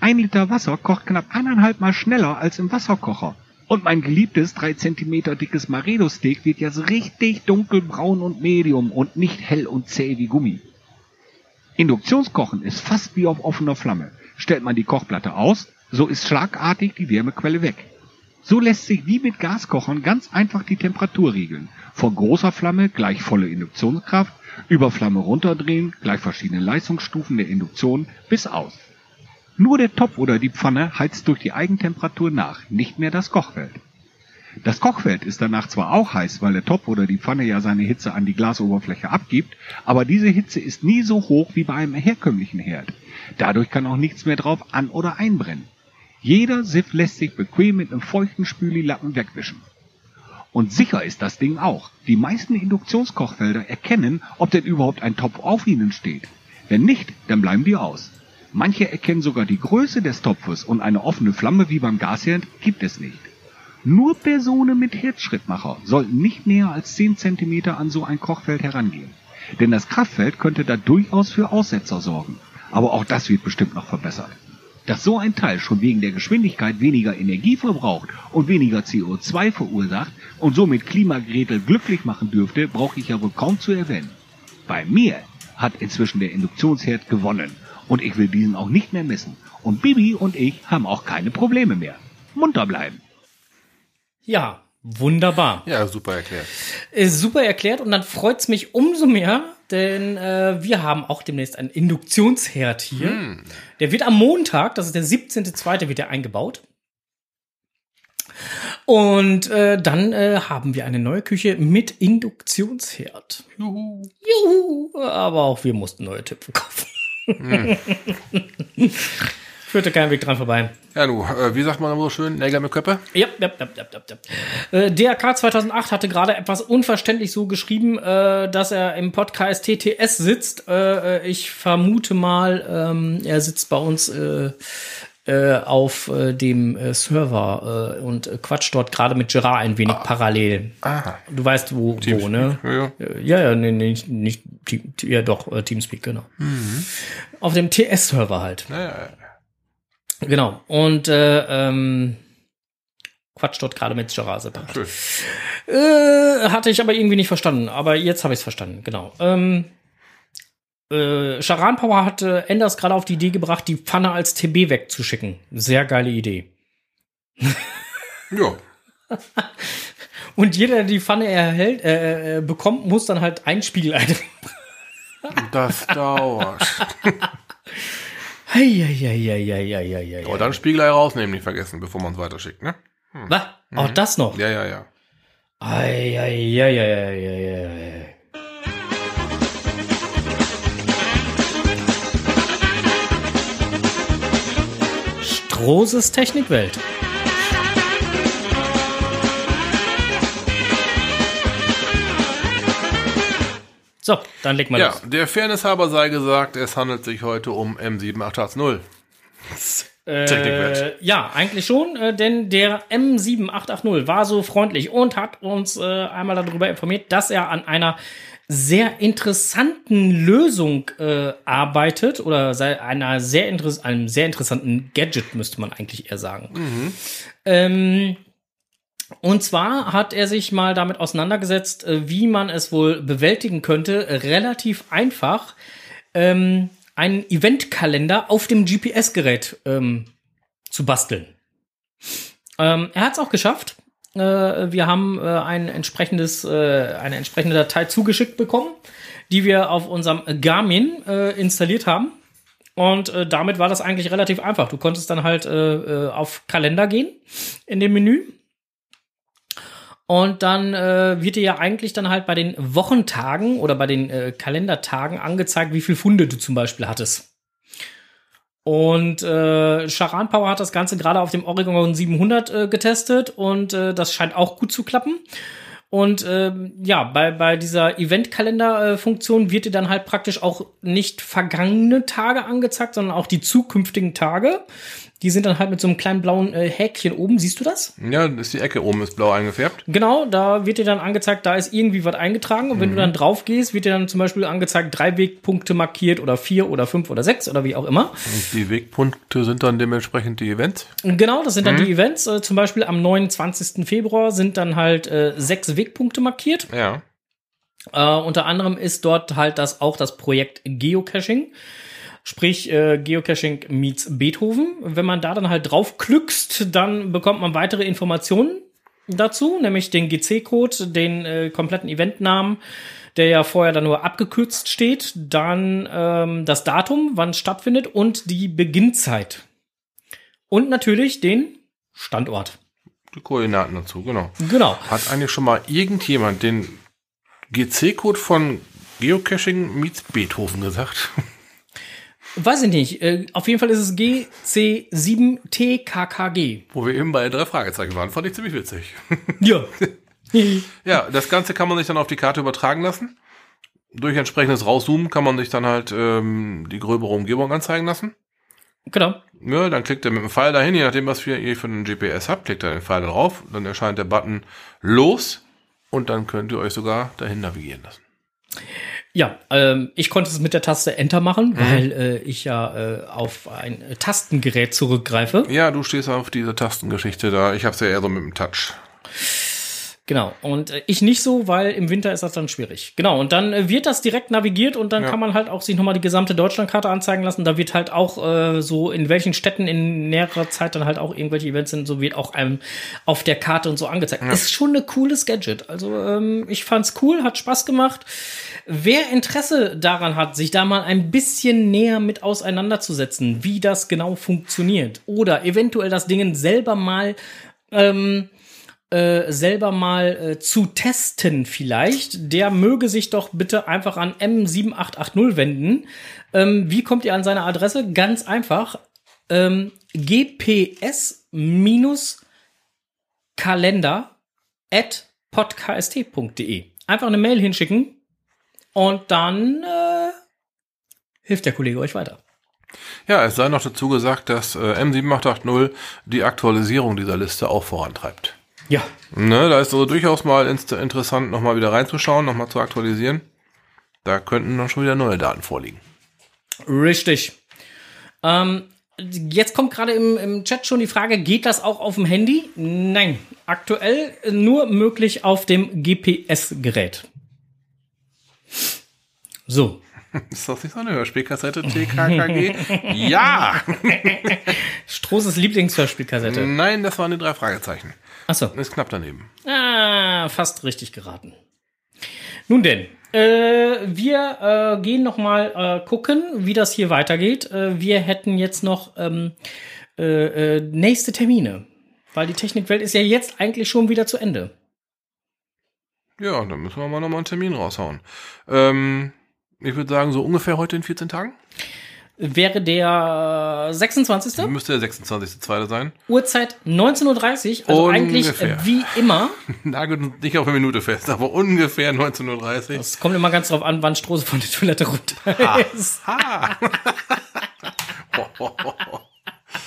Ein Liter Wasser kocht knapp eineinhalb Mal schneller als im Wasserkocher. Und mein geliebtes 3 cm dickes Maredo-Steak wird jetzt richtig dunkelbraun und medium und nicht hell und zäh wie Gummi. Induktionskochen ist fast wie auf offener Flamme. Stellt man die Kochplatte aus, so ist schlagartig die Wärmequelle weg. So lässt sich wie mit Gaskochern ganz einfach die Temperatur regeln. Von großer Flamme gleich volle Induktionskraft, über Flamme runterdrehen, gleich verschiedene Leistungsstufen der Induktion bis aus. Nur der Topf oder die Pfanne heizt durch die Eigentemperatur nach, nicht mehr das Kochfeld. Das Kochfeld ist danach zwar auch heiß, weil der Topf oder die Pfanne ja seine Hitze an die Glasoberfläche abgibt, aber diese Hitze ist nie so hoch wie bei einem herkömmlichen Herd. Dadurch kann auch nichts mehr drauf an- oder einbrennen. Jeder Siff lässt sich bequem mit einem feuchten Spülilappen wegwischen. Und sicher ist das Ding auch. Die meisten Induktionskochfelder erkennen, ob denn überhaupt ein Topf auf ihnen steht. Wenn nicht, dann bleiben die aus. Manche erkennen sogar die Größe des Topfes und eine offene Flamme wie beim Gasherd gibt es nicht. Nur Personen mit Herzschrittmacher sollten nicht näher als 10 cm an so ein Kochfeld herangehen. Denn das Kraftfeld könnte da durchaus für Aussetzer sorgen. Aber auch das wird bestimmt noch verbessert. Dass so ein Teil schon wegen der Geschwindigkeit weniger Energie verbraucht und weniger CO2 verursacht und somit Klimagretel glücklich machen dürfte, brauche ich ja wohl kaum zu erwähnen. Bei mir hat inzwischen der Induktionsherd gewonnen und ich will diesen auch nicht mehr missen. Und Bibi und ich haben auch keine Probleme mehr. Munter bleiben. Ja, wunderbar. Ja, super erklärt. Äh, super erklärt und dann freut's mich umso mehr, denn äh, wir haben auch demnächst einen Induktionsherd hier. Der wird am Montag, das ist der 17.2., wird der eingebaut. Und äh, dann äh, haben wir eine neue Küche mit Induktionsherd. Juhu. Juhu, aber auch wir mussten neue Töpfe kaufen. Führte kein Weg dran vorbei. Ja, du, äh, wie sagt man so schön? Nägel mit Köppe? Ja, ja, ja, ja, ja. Äh, DRK 2008 hatte gerade etwas unverständlich so geschrieben, äh, dass er im Podcast TTS sitzt. Äh, äh, ich vermute mal, ähm, er sitzt bei uns äh, auf äh, dem äh, Server äh, und äh, quatscht dort gerade mit Gerard ein wenig parallel. Ah. Du weißt, wo, wo Teamspeak, ne? ja, ja. Ja, nee, nee, nicht, nicht Team, ja doch, äh, Teamspeak, genau. Auf dem TS-Server halt. Ja, ja. Genau. Und äh, ähm, quatsch dort gerade mit Gerard separat. Äh, hatte ich aber irgendwie nicht verstanden. Aber jetzt habe ich es verstanden, genau. Ähm, äh, Charan Power hatte Enders gerade auf die Idee gebracht, die Pfanne als TB wegzuschicken. Sehr geile Idee. Ja. Und jeder, der die Pfanne erhält, äh, äh, bekommt, muss dann halt ein Spiegelei. Das dauert. Heieieiei. Aber dann Spiegelei rausnehmen, nicht vergessen, bevor man es weiterschickt, ne? Was? Auch das noch? Ja, ja, ja. Eieieiei. Strohses Technikwelt. So, dann leg mal Ja, los. der Fairness halber sei gesagt, es handelt sich heute um M7880. Technikwelt. Äh, ja, eigentlich schon, äh, denn der M7880 war so freundlich und hat uns äh, einmal darüber informiert, dass er an einer sehr interessanten Lösung äh, arbeitet oder sei einer sehr interess einem sehr interessanten Gadget, müsste man eigentlich eher sagen. Ähm, und zwar hat er sich mal damit auseinandergesetzt, äh, wie man es wohl bewältigen könnte, relativ einfach ähm, einen Eventkalender auf dem GPS-Gerät ähm, zu basteln. Ähm, er hat es auch geschafft. Äh, wir haben äh, ein entsprechendes, äh, eine entsprechende Datei zugeschickt bekommen, die wir auf unserem Garmin installiert haben. Und damit war das eigentlich relativ einfach. Du konntest dann halt auf Kalender gehen in dem Menü. Und dann wird dir ja eigentlich dann halt bei den Wochentagen oder bei den Kalendertagen angezeigt, wie viel Funde du zum Beispiel hattest. Und äh, Charan Power hat das Ganze gerade auf dem Oregon 700 äh, getestet und äh, das scheint auch gut zu klappen. Und ähm, ja, bei, bei dieser Eventkalender-Funktion wird dir dann halt praktisch auch nicht vergangene Tage angezeigt, sondern auch die zukünftigen Tage. Die sind dann halt mit so einem kleinen blauen äh, Häkchen oben. Siehst du das? Ja, ist die Ecke oben ist blau eingefärbt. Genau, da wird dir dann angezeigt, da ist irgendwie was eingetragen. Und wenn du dann drauf gehst, wird dir dann zum Beispiel angezeigt, drei Wegpunkte markiert oder vier oder fünf oder sechs oder wie auch immer. Und die Wegpunkte sind dann dementsprechend die Events. Genau, das sind dann die Events. Äh, zum Beispiel am 29. Februar sind dann halt äh, sechs Wegpunkte markiert. Ja. Äh, unter anderem ist dort halt das auch das Projekt Geocaching. Sprich, äh, Geocaching meets Beethoven. Wenn man da dann halt draufklickst, dann bekommt man weitere Informationen dazu, nämlich den GC-Code, den äh, kompletten Eventnamen, der ja vorher dann nur abgekürzt steht, dann ähm, das Datum, wann es stattfindet und die Beginnzeit. Und natürlich den Standort. Die Koordinaten dazu, genau. Genau. Hat eigentlich schon mal irgendjemand den GC-Code von Geocaching meets Beethoven gesagt? Weiß ich nicht. Äh, auf jeden Fall ist es GC7TKKG. Wo wir eben bei drei Fragezeichen waren, fand ich ziemlich witzig. Ja. Ja, das Ganze kann man sich dann auf die Karte übertragen lassen. Durch entsprechendes Rauszoomen kann man sich dann halt ähm, die gröbere Umgebung anzeigen lassen. genau. Ja, dann klickt er mit dem Pfeil dahin, je nachdem, was ihr für einen GPS habt, klickt er den Pfeil drauf, dann erscheint der Button los und dann könnt ihr euch sogar dahin navigieren lassen. Ja, ähm, ich konnte es mit der Taste Enter machen, weil äh, ich ja äh, auf ein äh, Tastengerät zurückgreife. Ja, du stehst auf diese Tastengeschichte da. Ich hab's ja eher so mit dem Touch. Genau. Und äh, ich nicht so, weil im Winter ist das dann schwierig. Genau. Und dann äh, wird das direkt navigiert und dann Ja. kann man halt auch sich nochmal die gesamte Deutschlandkarte anzeigen lassen. Da wird halt auch äh, so, in welchen Städten in näherer Zeit dann halt auch irgendwelche Events sind, so wird auch einem auf der Karte und so angezeigt. Ist schon eine cooles Gadget. Also ähm, ich fand's cool, hat Spaß gemacht. Wer Interesse daran hat, sich da mal ein bisschen näher mit auseinanderzusetzen, wie das genau funktioniert oder eventuell das Ding selber mal ähm, äh, selber mal äh, zu testen vielleicht, der möge sich doch bitte einfach an M7880 wenden. Ähm, wie kommt ihr an seine Adresse? Ganz einfach. Ähm, gps-kalender at podkst.de. Einfach eine Mail hinschicken und dann äh, hilft der Kollege euch weiter. Ja, es sei noch dazu gesagt, dass äh, M7880 die Aktualisierung dieser Liste auch vorantreibt. Ja. Ne, da ist also durchaus mal interessant, nochmal wieder reinzuschauen, nochmal zu aktualisieren. Da könnten dann schon wieder neue Daten vorliegen. Richtig. Ähm, Jetzt kommt gerade im, im Chat schon die Frage, geht das auch auf dem Handy? Nein, aktuell nur möglich auf dem GPS-Gerät. So, Ist das nicht so eine Hörspielkassette TKKG? ja! Strohses Lieblingshörspielkassette. Nein, das waren die drei Fragezeichen. Achso. Ist knapp daneben. Ah, fast richtig geraten. Nun denn, äh, wir äh, gehen noch mal äh, gucken, wie das hier weitergeht. Äh, wir hätten jetzt noch ähm, äh, äh, nächste Termine, weil die Technikwelt ist ja jetzt eigentlich schon wieder zu Ende. Ja, dann müssen wir mal nochmal einen Termin raushauen. Ähm, ich würde sagen, so ungefähr heute in 14 Tagen. Wäre der 26. Müsste der 26.2. sein. Uhrzeit 19.30 Uhr, also eigentlich Ungefähr. äh, wie immer. Nagelt nicht auf eine Minute fest, aber ungefähr 19.30 Uhr. Es kommt immer ganz drauf an, wann Strose von der Toilette runter ist. Ha!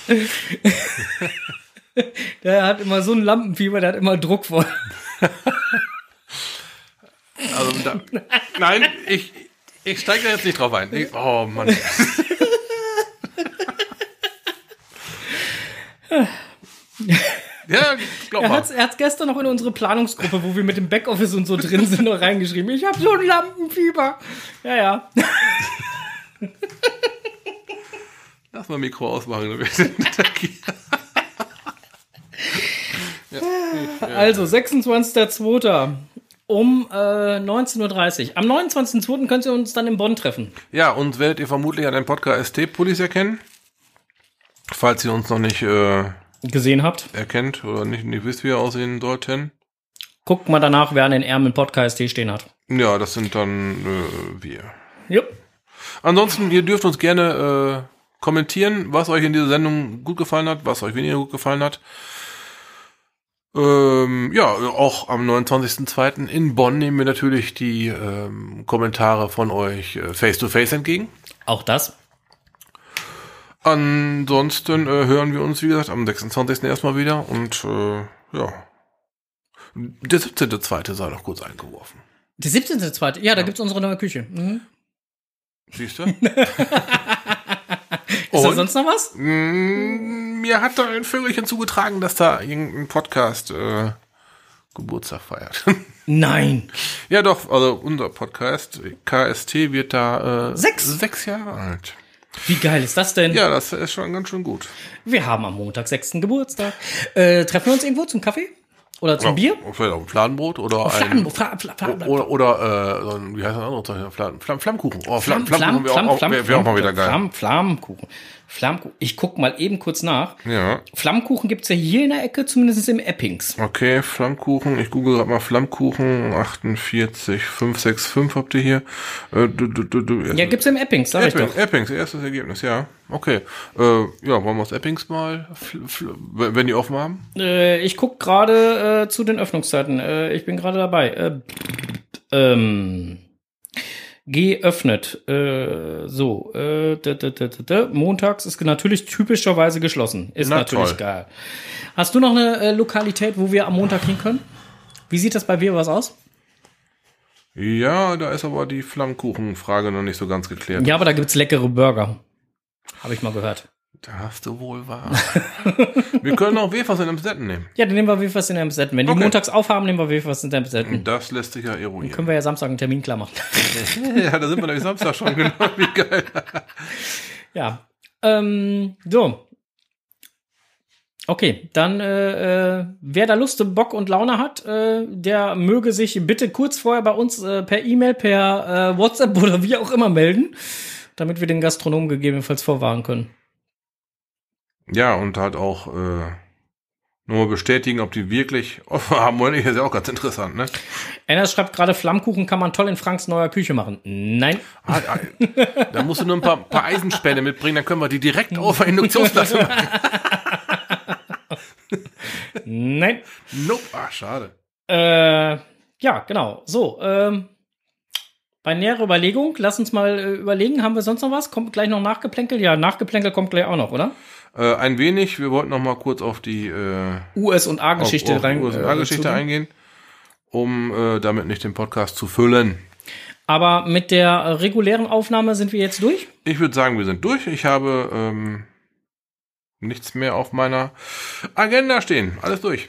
Der hat immer so ein Lampenfieber, der hat immer Druck vor. Also da, nein, ich, ich steige da jetzt nicht drauf ein. Ich, oh Mann. Ja, glaub Er mal. hat er hat's gestern noch in unsere Planungsgruppe, wo wir mit dem Backoffice und so drin sind, noch reingeschrieben. Ich habe so ein Lampenfieber. Ja, ja. Lass mal Mikro ausmachen. wir sind hier. Also, 26.02. um äh, 19.30 Uhr. Am 29.02. könnt ihr uns dann in Bonn treffen. Ja, uns werdet ihr vermutlich an dem Podcast ST-Pullis erkennen. Falls ihr uns noch nicht äh, Gesehen habt. erkennt oder nicht, nicht wisst, wie wir aussehen sollten. Guckt mal danach, wer an den Ärmeln Podcast hier stehen hat. Ja, das sind dann äh, wir. Jupp. Ansonsten, ihr dürft uns gerne äh, kommentieren, was euch in dieser Sendung gut gefallen hat, was euch weniger gut gefallen hat. Ähm, ja, auch am 29.02. in Bonn nehmen wir natürlich die ähm, Kommentare von euch äh, face-to-face entgegen. Auch das. Ansonsten äh, hören wir uns, wie gesagt, am 26. erstmal wieder und äh, ja. Der 17.2. sei noch kurz eingeworfen. Der 17.02. Ja, da gibt's unsere neue Küche. Mhm. Siehst du? Ist da sonst noch was? Mir hat da ein Vögelchen zugetragen, dass da irgendein Podcast äh, Geburtstag feiert. Nein. ja, doch, also unser Podcast, KST, wird da äh, Sechs? sechs Jahre alt. Wie geil ist das denn? Ja, das ist schon ganz schön gut. Wir haben am Montag 6. Geburtstag. Äh, treffen wir uns irgendwo zum Kaffee? Oder zum Bier? Ja, vielleicht auch ein Fladenbrot oder ein... Oder, oder äh, so ein- wie heißt das andere Flamm, Flammkuchen. Oh, Flamm, Flamm, Flammkuchen wäre auch, mal wieder geil. Flamm, Flammkuchen. Flammkuchen. Ich guck mal eben kurz nach. Ja, Flammkuchen gibt's ja hier in der Ecke, zumindest im Eppings. okay, Flammkuchen. Ich google gerade mal Flammkuchen. 48, 565 habt ihr hier. Äh, du, du, du, du, Ja, gibt's im Eppings, sag ich Epping, doch. Eppings, erstes Ergebnis, ja. Okay. Äh, ja, wollen wir aus Eppings mal, wenn die offen haben? Äh, ich guck gerade äh, zu den Öffnungszeiten. Äh, ich bin gerade dabei. Äh, ähm, geöffnet. Äh, so. Äh, da, da, da. Montags ist natürlich typischerweise geschlossen. Ist Na natürlich toll. geil. Hast du noch eine äh, Lokalität, wo wir am Montag hin können? Wie sieht das bei dir was aus? Ja, da ist aber die Flammkuchenfrage noch nicht so ganz geklärt. Ja, aber da gibt's leckere Burger. Habe ich mal gehört. Da hast du wohl wahr. wir können auch Wefers in Amstetten nehmen. Ja, dann nehmen wir Wefers in Amstetten. Wenn die Okay. montags aufhaben, nehmen wir Wefers in Amstetten. Das lässt sich ja eruieren. Können wir ja Samstag einen Termin klar machen. ja, da sind wir nämlich Samstag schon, genau. Wie geil. Ja. Ähm, so. Okay, dann äh, äh, wer da Lust, Bock und Laune hat, äh, der möge sich bitte kurz vorher bei uns äh, per E-Mail, per äh, WhatsApp oder wie auch immer melden, damit wir den Gastronomen gegebenenfalls vorwarnen können. Ja, und halt auch äh, nur bestätigen, ob die wirklich offen haben wollen. Ist ja auch ganz interessant, ne? Einer schreibt gerade, Flammkuchen kann man toll in Franks neuer Küche machen. Nein. Ah, ah, da musst du nur ein paar, paar Eisenspäne mitbringen, dann können wir die direkt auf der Induktionsplatte machen. Nein. Nope. Ah, schade. Äh, ja, genau. So, ähm, bei näherer Überlegung, lass uns mal äh, überlegen, haben wir sonst noch was? Kommt gleich noch Nachgeplänkel? Ja, Nachgeplänkel kommt gleich auch noch, oder? Äh, ein wenig, wir wollten noch mal kurz auf die äh, US- und A-Geschichte auf, auf rein. USA-Geschichte äh, eingehen, um äh, damit nicht den Podcast zu füllen. Aber mit der regulären Aufnahme sind wir jetzt durch. Ich würde sagen, wir sind durch. Ich habe ähm, nichts mehr auf meiner Agenda stehen. Alles durch.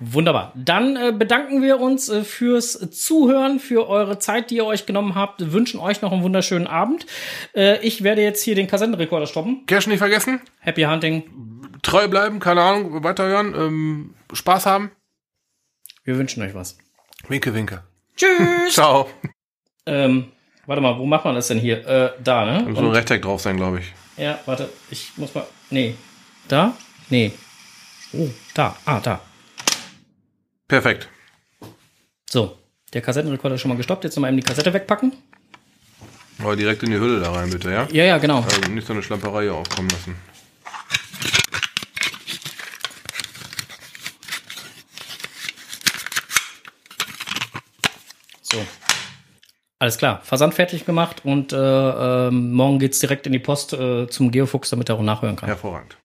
Wunderbar. Dann äh, bedanken wir uns äh, fürs Zuhören, für eure Zeit, die ihr euch genommen habt. Wünschen euch noch einen wunderschönen Abend. Äh, ich werde jetzt hier den Kassettenrekorder stoppen. Cash nicht vergessen. Happy Hunting. Treu bleiben, keine Ahnung, weiterhören, ähm, Spaß haben. Wir wünschen euch was. Winke, winke. Tschüss. Ciao. ähm, warte mal, wo macht man das denn hier? Äh, da, ne? Da muss so ein Rechteck drauf sein, glaube ich. Ja, warte, ich muss mal. Nee. Da? Nee. Oh, da. Ah, da. Perfekt. So, der Kassettenrekorder ist schon mal gestoppt. Jetzt nochmal eben die Kassette wegpacken. Aber direkt in die Hülle da rein, bitte, ja? Ja, ja, genau. Also nicht so eine Schlamperei hier aufkommen lassen. So. Alles klar. Versand fertig gemacht und äh, ähm, morgen geht's direkt in die Post äh, zum Geofuchs, damit er auch nachhören kann. Hervorragend.